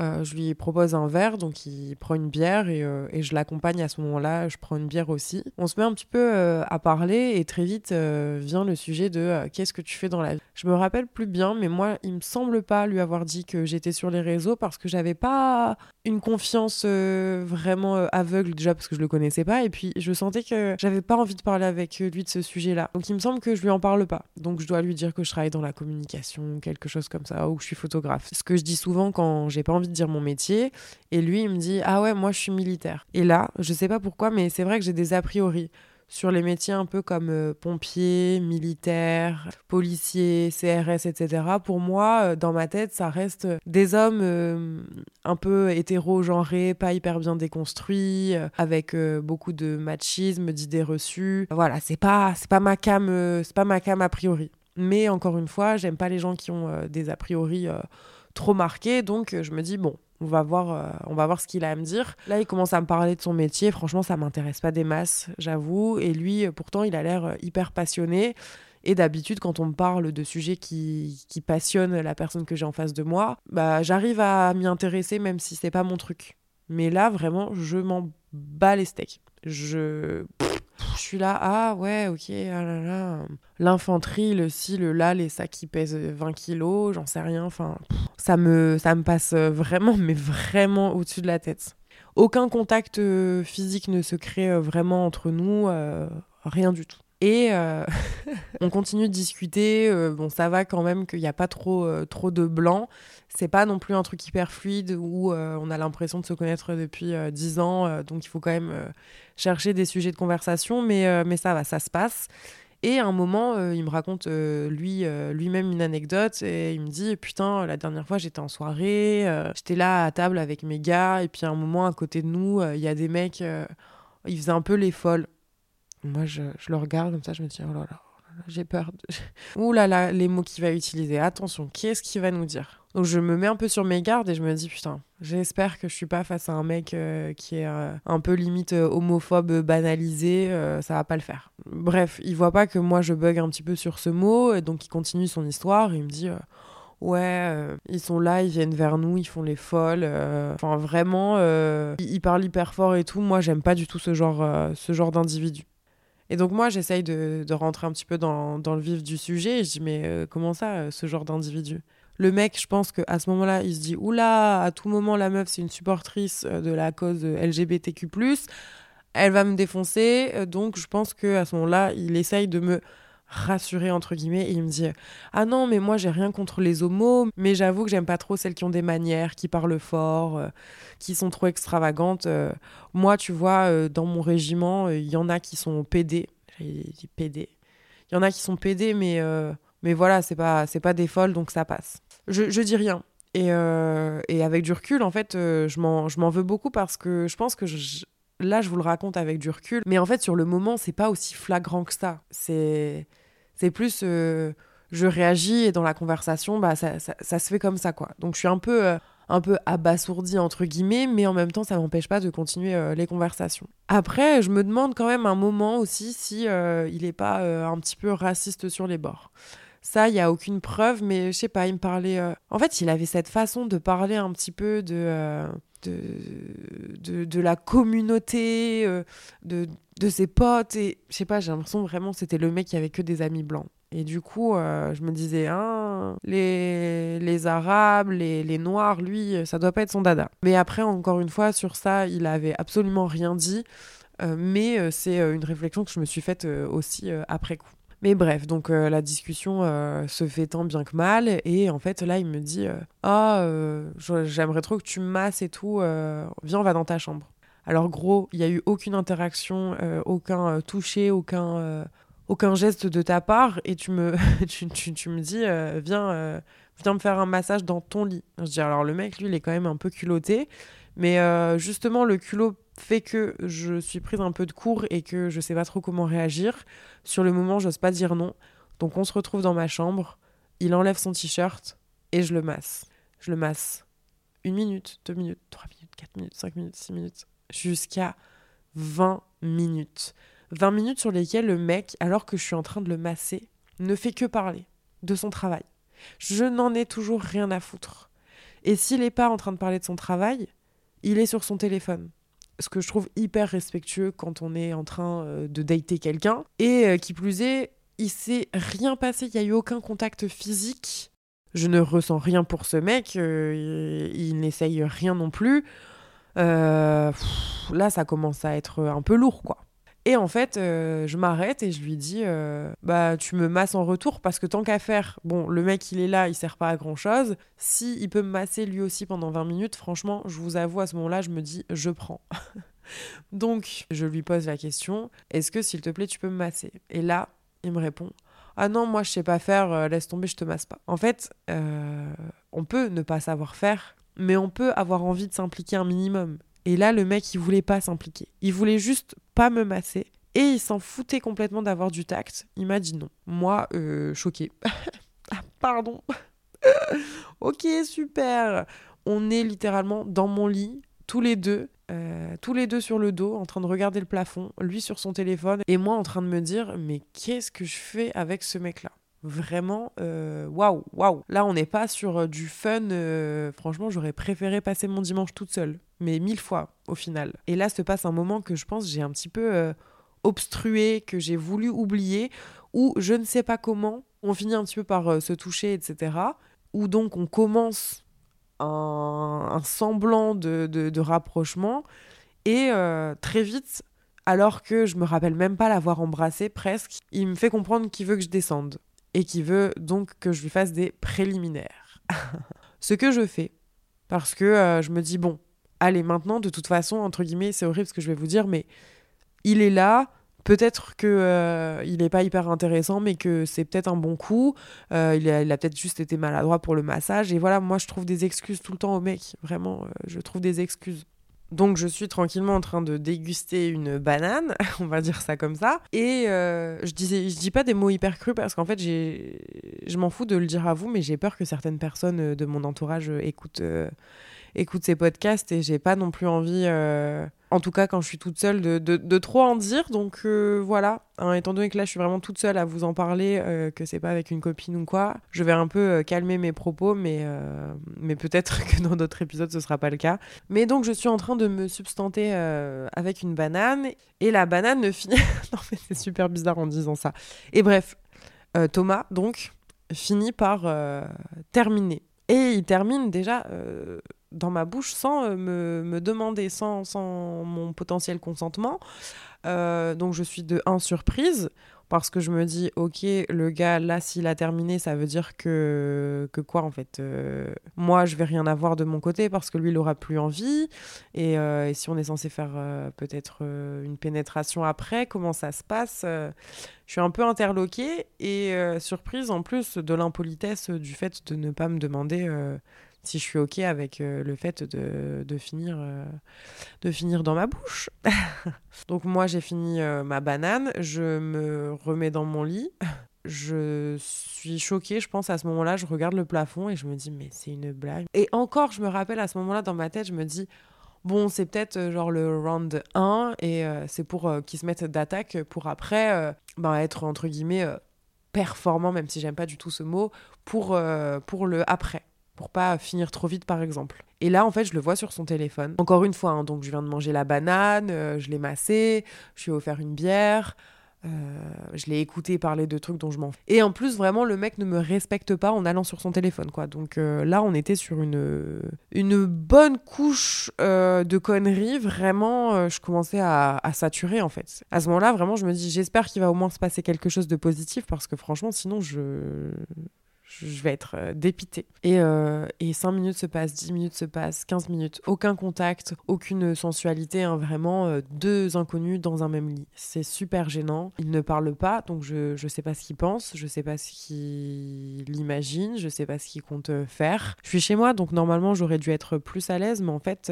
Euh, je lui propose un verre, donc il prend une bière et, euh, et je l'accompagne à ce moment-là. Je prends une bière aussi. On se met un petit peu à parler et très vite vient le sujet de qu'est-ce que tu fais dans la vie? Je me rappelle plus bien, mais moi, il me semble pas lui avoir dit que j'étais sur les réseaux parce que j'avais pas une confiance euh, vraiment euh, aveugle déjà parce que je le connaissais pas et puis je sentais que j'avais pas envie de parler avec lui de ce sujet-là. Donc il me semble que je lui en parle pas. Donc je dois lui dire que je travaille dans la communication, quelque chose comme ça ou que je suis photographe. Ce que je dis souvent quand j'ai pas envie dire mon métier et lui il me dit "Ah ouais, moi je suis militaire." Et là, je sais pas pourquoi mais c'est vrai que j'ai des a priori sur les métiers un peu comme euh, pompier, militaire, policier, CRS, etc. Pour moi, euh, dans ma tête, ça reste des hommes euh, un peu hétéro-genrés, pas hyper bien déconstruits, avec beaucoup de machisme, d'idées reçues. Voilà, c'est pas c'est pas ma c'est pas ma cam a priori. Mais encore une fois, j'aime pas les gens qui ont des a priori trop marqués, donc je me dis bon, on va voir, euh, on va voir ce qu'il a à me dire. Là, il commence à me parler de son métier. Franchement, ça m'intéresse pas des masses, j'avoue. Et lui, euh, pourtant, il a l'air euh, hyper passionné. Et d'habitude, quand on me parle de sujets qui, qui passionnent la personne que j'ai en face de moi, bah, j'arrive à m'y intéresser même si c'est pas mon truc. Mais là, vraiment, je m'en bats les steaks. Je je suis là, ah ouais, ok, ah là là. L'infanterie, le ci, le là, les sacs qui pèsent 20 kilos, j'en sais rien. Enfin, ça me, ça me passe vraiment, mais vraiment au-dessus de la tête. Aucun contact euh, physique ne se crée euh, vraiment entre nous, euh, rien du tout. Et (laughs) on continue de discuter. bon, ça va quand même qu'il n'y a pas trop, trop de blanc. C'est pas non plus un truc hyper fluide où on a l'impression de se connaître depuis 10 ans. donc il faut quand même chercher des sujets de conversation. Mais, mais ça va, ça se passe. Et à un moment, euh, il me raconte euh, lui euh, lui-même une anecdote et il me dit putain la dernière fois j'étais en soirée, j'étais là à table avec mes gars et puis à un moment à côté de nous il y a des mecs, ils faisaient un peu les folles. Moi je, le regarde comme ça, je me dis oh là là, j'ai peur. (laughs) Ouh là là, les mots qu'il va utiliser. Attention, qu'est-ce qu'il va nous dire? Donc je me mets un peu sur mes gardes et je me dis putain, j'espère que je suis pas face à un mec euh, qui est euh, un peu limite euh, homophobe banalisé, ça va pas le faire. Bref, il voit pas que moi je bug un petit peu sur ce mot et donc il continue son histoire et il me dit ouais, ils sont là, ils viennent vers nous, ils font les folles. Enfin, vraiment, ils, parlent hyper fort et tout. Moi, j'aime pas du tout ce genre, ce genre d'individu. Et donc, moi, j'essaye de, rentrer un petit peu dans, le vif du sujet. Et je dis, mais comment ça, ce genre d'individu? Le mec, je pense qu'à ce moment-là, il se dit Oula, à tout moment, la meuf, c'est une supportrice euh, de la cause LGBTQ. Elle va me défoncer. Euh, donc, je pense qu'à ce moment-là, il essaye de me rassurer entre guillemets et il me dit ah non mais moi j'ai rien contre les homos mais j'avoue que j'aime pas trop celles qui ont des manières qui parlent fort euh, qui sont trop extravagantes moi tu vois dans mon régiment il y en a qui sont PD PD il y en a qui sont PD mais mais voilà, c'est pas, c'est pas des folles, donc ça passe. Je, je dis rien. Et, euh, et, avec du recul, en fait, euh, je m'en veux beaucoup parce que je pense que là, je vous le raconte avec du recul. Mais en fait, sur le moment, c'est pas aussi flagrant que ça. C'est plus. Euh, je réagis et dans la conversation, bah, ça, ça, se fait comme ça, quoi. Donc, je suis un peu un peu abasourdi entre guillemets, mais en même temps ça m'empêche pas de continuer euh, les conversations. Après, je me demande quand même un moment aussi si euh, il est pas euh, un petit peu raciste sur les bords. Ça, il y a aucune preuve, mais je sais pas, il me parlait. En fait, il avait cette façon de parler un petit peu de de, de, la communauté, de, de ses potes, et je sais pas, j'ai l'impression vraiment c'était le mec qui avait que des amis blancs. Et du coup, euh, je me disais, hein, les, les Arabes, les, les, Noirs, lui, ça doit pas être son dada. Mais après, encore une fois, sur ça, il avait absolument rien dit. Euh, mais euh, c'est une réflexion que je me suis faite aussi après coup. Mais bref, donc la discussion se fait tant bien que mal. Et en fait, là, il me dit Ah, j'aimerais trop que tu me masses et tout. viens, on va dans ta chambre. Alors, gros, il n'y a eu aucune interaction, aucun toucher, aucun geste de ta part et (laughs) tu me, dis euh, viens, euh, viens me faire un massage dans ton lit. Je dis alors le mec lui il est quand même un peu culotté, mais euh, justement le culot fait que je suis prise un peu de cours et que je sais pas trop comment réagir. Sur le moment j'ose pas dire non, donc on se retrouve dans ma chambre, il enlève son t-shirt et je le masse. Je le masse une minute, deux minutes, trois minutes, quatre minutes, cinq minutes, six minutes, jusqu'à 20 minutes. 20 minutes sur lesquelles le mec, alors que je suis en train de le masser, ne fait que parler de son travail. Je n'en ai toujours rien à foutre. Et s'il n'est pas en train de parler de son travail, il est sur son téléphone. Ce que je trouve hyper respectueux quand on est en train euh, de dater quelqu'un. Et euh, qui plus est, il s'est rien passé, il n'y a eu aucun contact physique. Je ne ressens rien pour ce mec, euh, il n'essaye rien non plus. là, ça commence à être un peu lourd, quoi. Et en fait, euh, je m'arrête et je lui dis euh, Bah, tu me masses en retour parce que tant qu'à faire, bon, le mec il est là, il sert pas à grand chose. Si il peut me masser lui aussi pendant 20 minutes, franchement, je vous avoue, à ce moment-là, je me dis Je prends. (laughs) Donc, je lui pose la question Est-ce que, s'il te plaît, tu peux me masser? Et là, il me répond Ah non, moi, je sais pas faire, euh, laisse tomber, je te masse pas. En fait, on peut ne pas savoir faire, mais on peut avoir envie de s'impliquer un minimum. Et là, le mec, il voulait pas s'impliquer. Il voulait juste pas me masser. Et il s'en foutait complètement d'avoir du tact. Il m'a dit non. Moi, euh, choqué. (laughs) ah, pardon. (laughs) ok, super. On est littéralement dans mon lit, tous les deux, euh, tous les deux sur le dos, en train de regarder le plafond, lui sur son téléphone, et moi en train de me dire, mais qu'est-ce que je fais avec ce mec-là? Vraiment, euh, waouh, waouh. Là, on n'est pas sur euh, du fun. franchement, j'aurais préféré passer mon dimanche toute seule, mais mille fois au final. Et là, se passe un moment que je pense j'ai un petit peu obstrué, que j'ai voulu oublier, ou je ne sais pas comment, on finit un petit peu par se toucher, etc. Ou donc on commence un, semblant de, rapprochement. Et euh, très vite, alors que je me rappelle même pas l'avoir embrassé presque, il me fait comprendre qu'il veut que je descende. Et qu'il veut donc que je lui fasse des préliminaires. (laughs) ce que je fais. Parce que euh, je me dis, bon, allez, maintenant, de toute façon, entre guillemets, c'est horrible ce que je vais vous dire, mais il est là, Peut-être que euh, il n'est pas hyper intéressant, mais que c'est peut-être un bon coup. Euh, il a, peut-être juste été maladroit pour le massage. Et voilà, moi, je trouve des excuses tout le temps au mec. Vraiment, je trouve des excuses. Donc, je suis tranquillement en train de déguster une banane, (laughs) on va dire ça comme ça. Et je disais, je dis pas des mots hyper crus parce qu'en fait, je m'en fous de le dire à vous, mais j'ai peur que certaines personnes de mon entourage écoutent, écoutent ces podcasts et j'ai pas non plus envie en tout cas quand je suis toute seule, de, trop en dire. Donc euh, voilà, hein, étant donné que là je suis vraiment toute seule à vous en parler, euh, que c'est pas avec une copine ou quoi, je vais un peu euh, calmer mes propos, mais, mais peut-être (laughs) que dans d'autres épisodes ce sera pas le cas. Mais donc je suis en train de me substanter avec une banane, et la banane ne finit... (laughs) non mais c'est super bizarre en disant ça. Et bref, Thomas donc finit par terminer. Et il termine déjà dans ma bouche sans euh, me, me demander, sans, sans, mon potentiel consentement. Euh, donc je suis de 1 surprise parce que je me dis, ok, le gars, là, s'il a terminé, ça veut dire que, que quoi, en fait euh, Moi, je vais rien avoir de mon côté parce que lui, il aura plus envie. Et, et si on est censé faire peut-être une pénétration après, comment ça se passe Je suis un peu interloquée et surprise en plus de l'impolitesse du fait de ne pas me demander si je suis OK avec euh, le fait de, de finir, euh, de finir dans ma bouche. (laughs) Donc moi, j'ai fini euh, ma banane, je me remets dans mon lit. Je suis choquée, je pense à ce moment-là, je regarde le plafond et je me dis mais c'est une blague. Et encore, je me rappelle à ce moment-là dans ma tête, je me dis bon, c'est peut-être genre le round 1 et c'est pour qu'ils se mettent d'attaque pour après ben, être entre guillemets performant, même si j'aime pas du tout ce mot, pour, pour le après pour pas finir trop vite par exemple. Et là en fait je le vois sur son téléphone. Encore une fois, hein, donc je viens de manger la banane, euh, je l'ai massé, je lui ai offert une bière. Euh, je l'ai écouté parler de trucs dont je m'en fous. Et en plus, vraiment, le mec ne me respecte pas en allant sur son téléphone, quoi. Donc euh, là, on était sur une, une bonne couche de conneries. Vraiment, je commençais à, à, saturer, en fait. À ce moment-là, vraiment, je me dis, j'espère qu'il va au moins se passer quelque chose de positif parce que franchement, sinon, je, je vais être euh, dépitée. Et, euh, et 5 minutes se passent, 10 minutes se passent, 15 minutes, aucun contact, aucune sensualité, hein, vraiment euh, deux inconnus dans un même lit. C'est super gênant. Ils ne parlent pas, donc je ne sais pas ce qu'ils pensent, je sais pas ce qu'ils imaginent, je sais pas ce qu'ils comptent faire. Je suis chez moi, donc normalement j'aurais dû être plus à l'aise, mais en fait,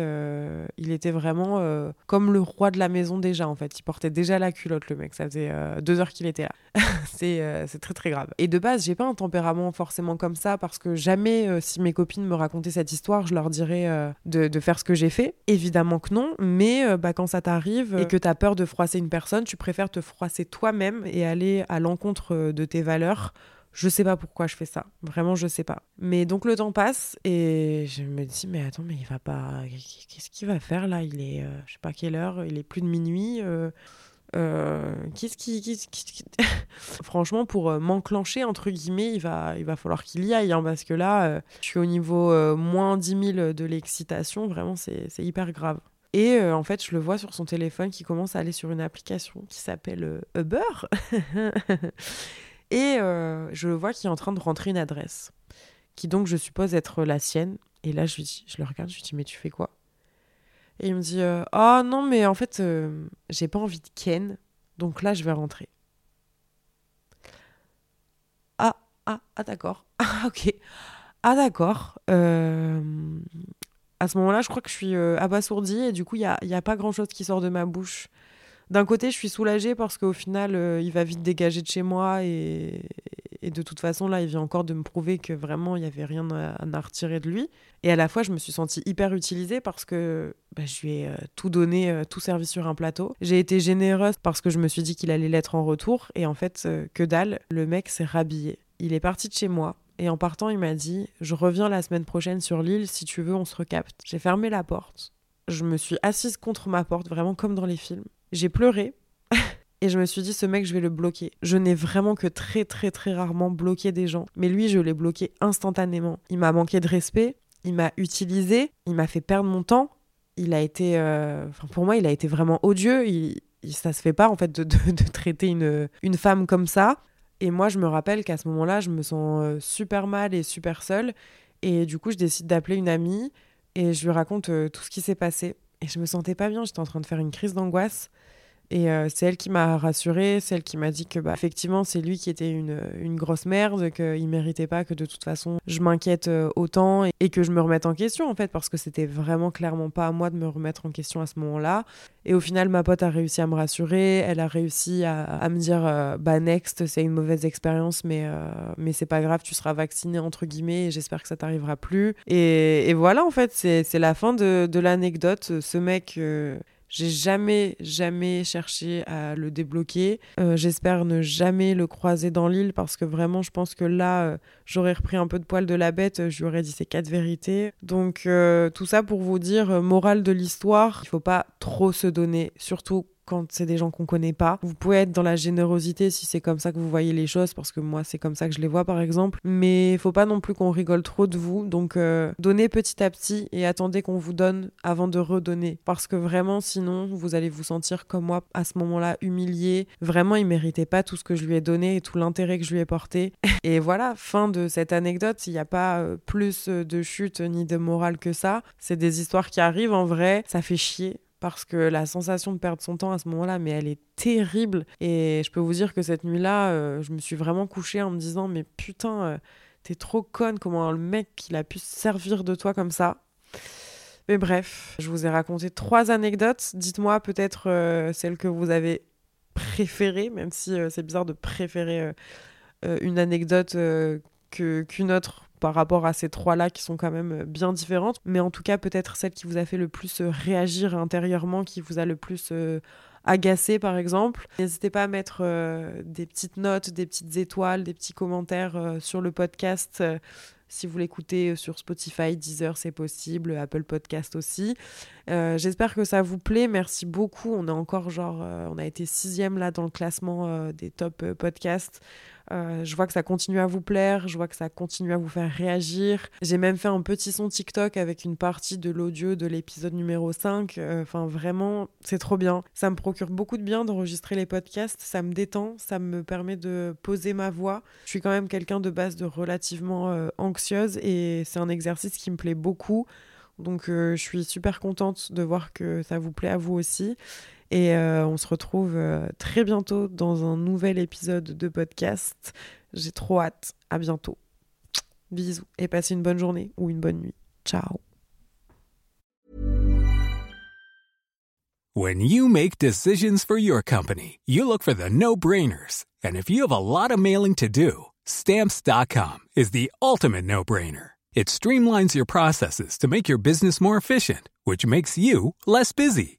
il était vraiment comme le roi de la maison déjà, en fait. Il portait déjà la culotte, le mec. Ça faisait deux heures qu'il était là. (laughs) c'est très très grave. Et de base, j'ai pas un tempérament forcément comme ça parce que jamais, euh, si mes copines me racontaient cette histoire, je leur dirais euh, de, faire ce que j'ai fait. Évidemment que non, mais euh, bah, quand ça t'arrive et que tu as peur de froisser une personne, tu préfères te froisser toi-même et aller à l'encontre de tes valeurs. Je sais pas pourquoi je fais ça. Vraiment, je sais pas. Mais donc le temps passe et je me dis, mais attends, mais il va pas. Qu'est-ce qu'il va faire là? Il est, je sais pas quelle heure, il est plus de minuit. Euh, qu'est-ce qui, (laughs) franchement pour euh, m'enclencher entre guillemets il va il va falloir qu'il y aille hein, parce que là euh, je suis au niveau moins 10 000 de l'excitation. Vraiment c'est hyper grave. Et en fait je le vois sur son téléphone qui commence à aller sur une application qui s'appelle Uber. (laughs) Et je le vois qui est en train de rentrer une adresse qui donc je suppose être la sienne. Et là je lui dis je le regarde je lui dis mais tu fais quoi? Et il me dit Oh non, mais en fait, j'ai pas envie de Ken, donc là, je vais rentrer. Ah, ah, ah, d'accord. (laughs) Ah, ok. Ah, d'accord. à ce moment-là, je crois que je suis abasourdie et du coup, il n'y a, y a pas grand-chose qui sort de ma bouche d'un côté, je suis soulagée parce qu'au final, euh, il va vite dégager de chez moi et, de toute façon, là, il vient encore de me prouver que vraiment, il n'y avait rien à, retirer de lui. Et à la fois, je me suis sentie hyper utilisée parce que bah, je lui ai euh, tout donné, euh, tout servi sur un plateau. J'ai été généreuse parce que je me suis dit qu'il allait l'être en retour. Et en fait, que dalle, le mec s'est rhabillé. Il est parti de chez moi. Et en partant, il m'a dit Je reviens la semaine prochaine sur l'île, si tu veux, on se recapte. J'ai fermé la porte. Je me suis assise contre ma porte, vraiment comme dans les films. J'ai pleuré (laughs) et je me suis dit ce mec je vais le bloquer. Je n'ai vraiment que très très très rarement bloqué des gens, mais lui je l'ai bloqué instantanément. Il m'a manqué de respect, il m'a utilisé, il m'a fait perdre mon temps. Il a été, euh, enfin pour moi il a été vraiment odieux. Il, ça se fait pas en fait de, de, traiter une, une femme comme ça. Et moi je me rappelle qu'à ce moment-là je me sens euh, super mal et super seule. Et du coup je décide d'appeler une amie et je lui raconte euh, tout ce qui s'est passé. Et je me sentais pas bien, j'étais en train de faire une crise d'angoisse. Et euh, c'est elle qui m'a rassurée, c'est elle qui m'a dit que bah, effectivement c'est lui qui était une, grosse merde, qu'il méritait pas que de toute façon je m'inquiète euh, autant et, que je me remette en question en fait parce que c'était vraiment clairement pas à moi de me remettre en question à ce moment-là. Et au final ma pote a réussi à me rassurer, elle a réussi à, me dire euh, bah next c'est une mauvaise expérience mais mais c'est pas grave tu seras vacciné entre guillemets et j'espère que ça t'arrivera plus. Et, et, voilà en fait c'est la fin de, de l'anecdote. Ce mec j'ai jamais, jamais cherché à le débloquer. Euh, j'espère ne jamais le croiser dans l'île parce que vraiment, je pense que là, euh, j'aurais repris un peu de poil de la bête. Je lui aurais dit ces quatre vérités. Donc, euh, tout ça pour vous dire, morale de l'histoire, il faut pas trop se donner, surtout quand c'est des gens qu'on connaît pas. Vous pouvez être dans la générosité si c'est comme ça que vous voyez les choses, parce que moi c'est comme ça que je les vois par exemple. Mais faut pas non plus qu'on rigole trop de vous. Donc euh, donnez petit à petit et attendez qu'on vous donne avant de redonner. Parce que vraiment sinon vous allez vous sentir comme moi à ce moment-là humilié. Vraiment il méritait pas tout ce que je lui ai donné et tout l'intérêt que je lui ai porté. (laughs) Et voilà, fin de cette anecdote. Il n'y a pas euh, plus de chute ni de morale que ça. C'est des histoires qui arrivent en vrai. Ça fait chier parce que la sensation de perdre son temps à ce moment-là, mais elle est terrible. Et je peux vous dire que cette nuit-là, euh, je me suis vraiment couchée en me disant, mais putain, euh, t'es trop conne, comment le mec, il a pu se servir de toi comme ça. Mais bref, je vous ai raconté trois anecdotes. Dites-moi peut-être euh, celle que vous avez préférée, même si c'est bizarre de préférer une anecdote qu'une autre par rapport à ces trois-là qui sont quand même euh, bien différentes. Mais en tout cas, peut-être celle qui vous a fait le plus euh, réagir intérieurement, qui vous a le plus euh, agacé, par exemple. N'hésitez pas à mettre des petites notes, des petites étoiles, des petits commentaires sur le podcast. si vous l'écoutez sur Spotify, Deezer, c'est possible, Apple Podcast aussi. J'espère que ça vous plaît. Merci beaucoup. On a encore genre, on a été sixième là dans le classement des top podcasts. Euh, je vois que ça continue à vous plaire, je vois que ça continue à vous faire réagir. J'ai même fait un petit son TikTok avec une partie de l'audio de l'épisode numéro 5. Euh, enfin, vraiment, c'est trop bien. Ça me procure beaucoup de bien d'enregistrer les podcasts. Ça me détend, ça me permet de poser ma voix. Je suis quand même quelqu'un de base de relativement euh, anxieuse et c'est un exercice qui me plaît beaucoup. Donc, je suis super contente de voir que ça vous plaît à vous aussi. Et euh, on se retrouve euh, très bientôt dans un nouvel épisode de podcast. J'ai trop hâte. À bientôt. Bisous et passez une bonne journée ou une bonne nuit. Ciao. When you make decisions for your company, you look for the no-brainers. And if you have a lot of mailing to do, stamps.com is the ultimate no-brainer. It streamlines your processes to make your business more efficient, which makes you less busy.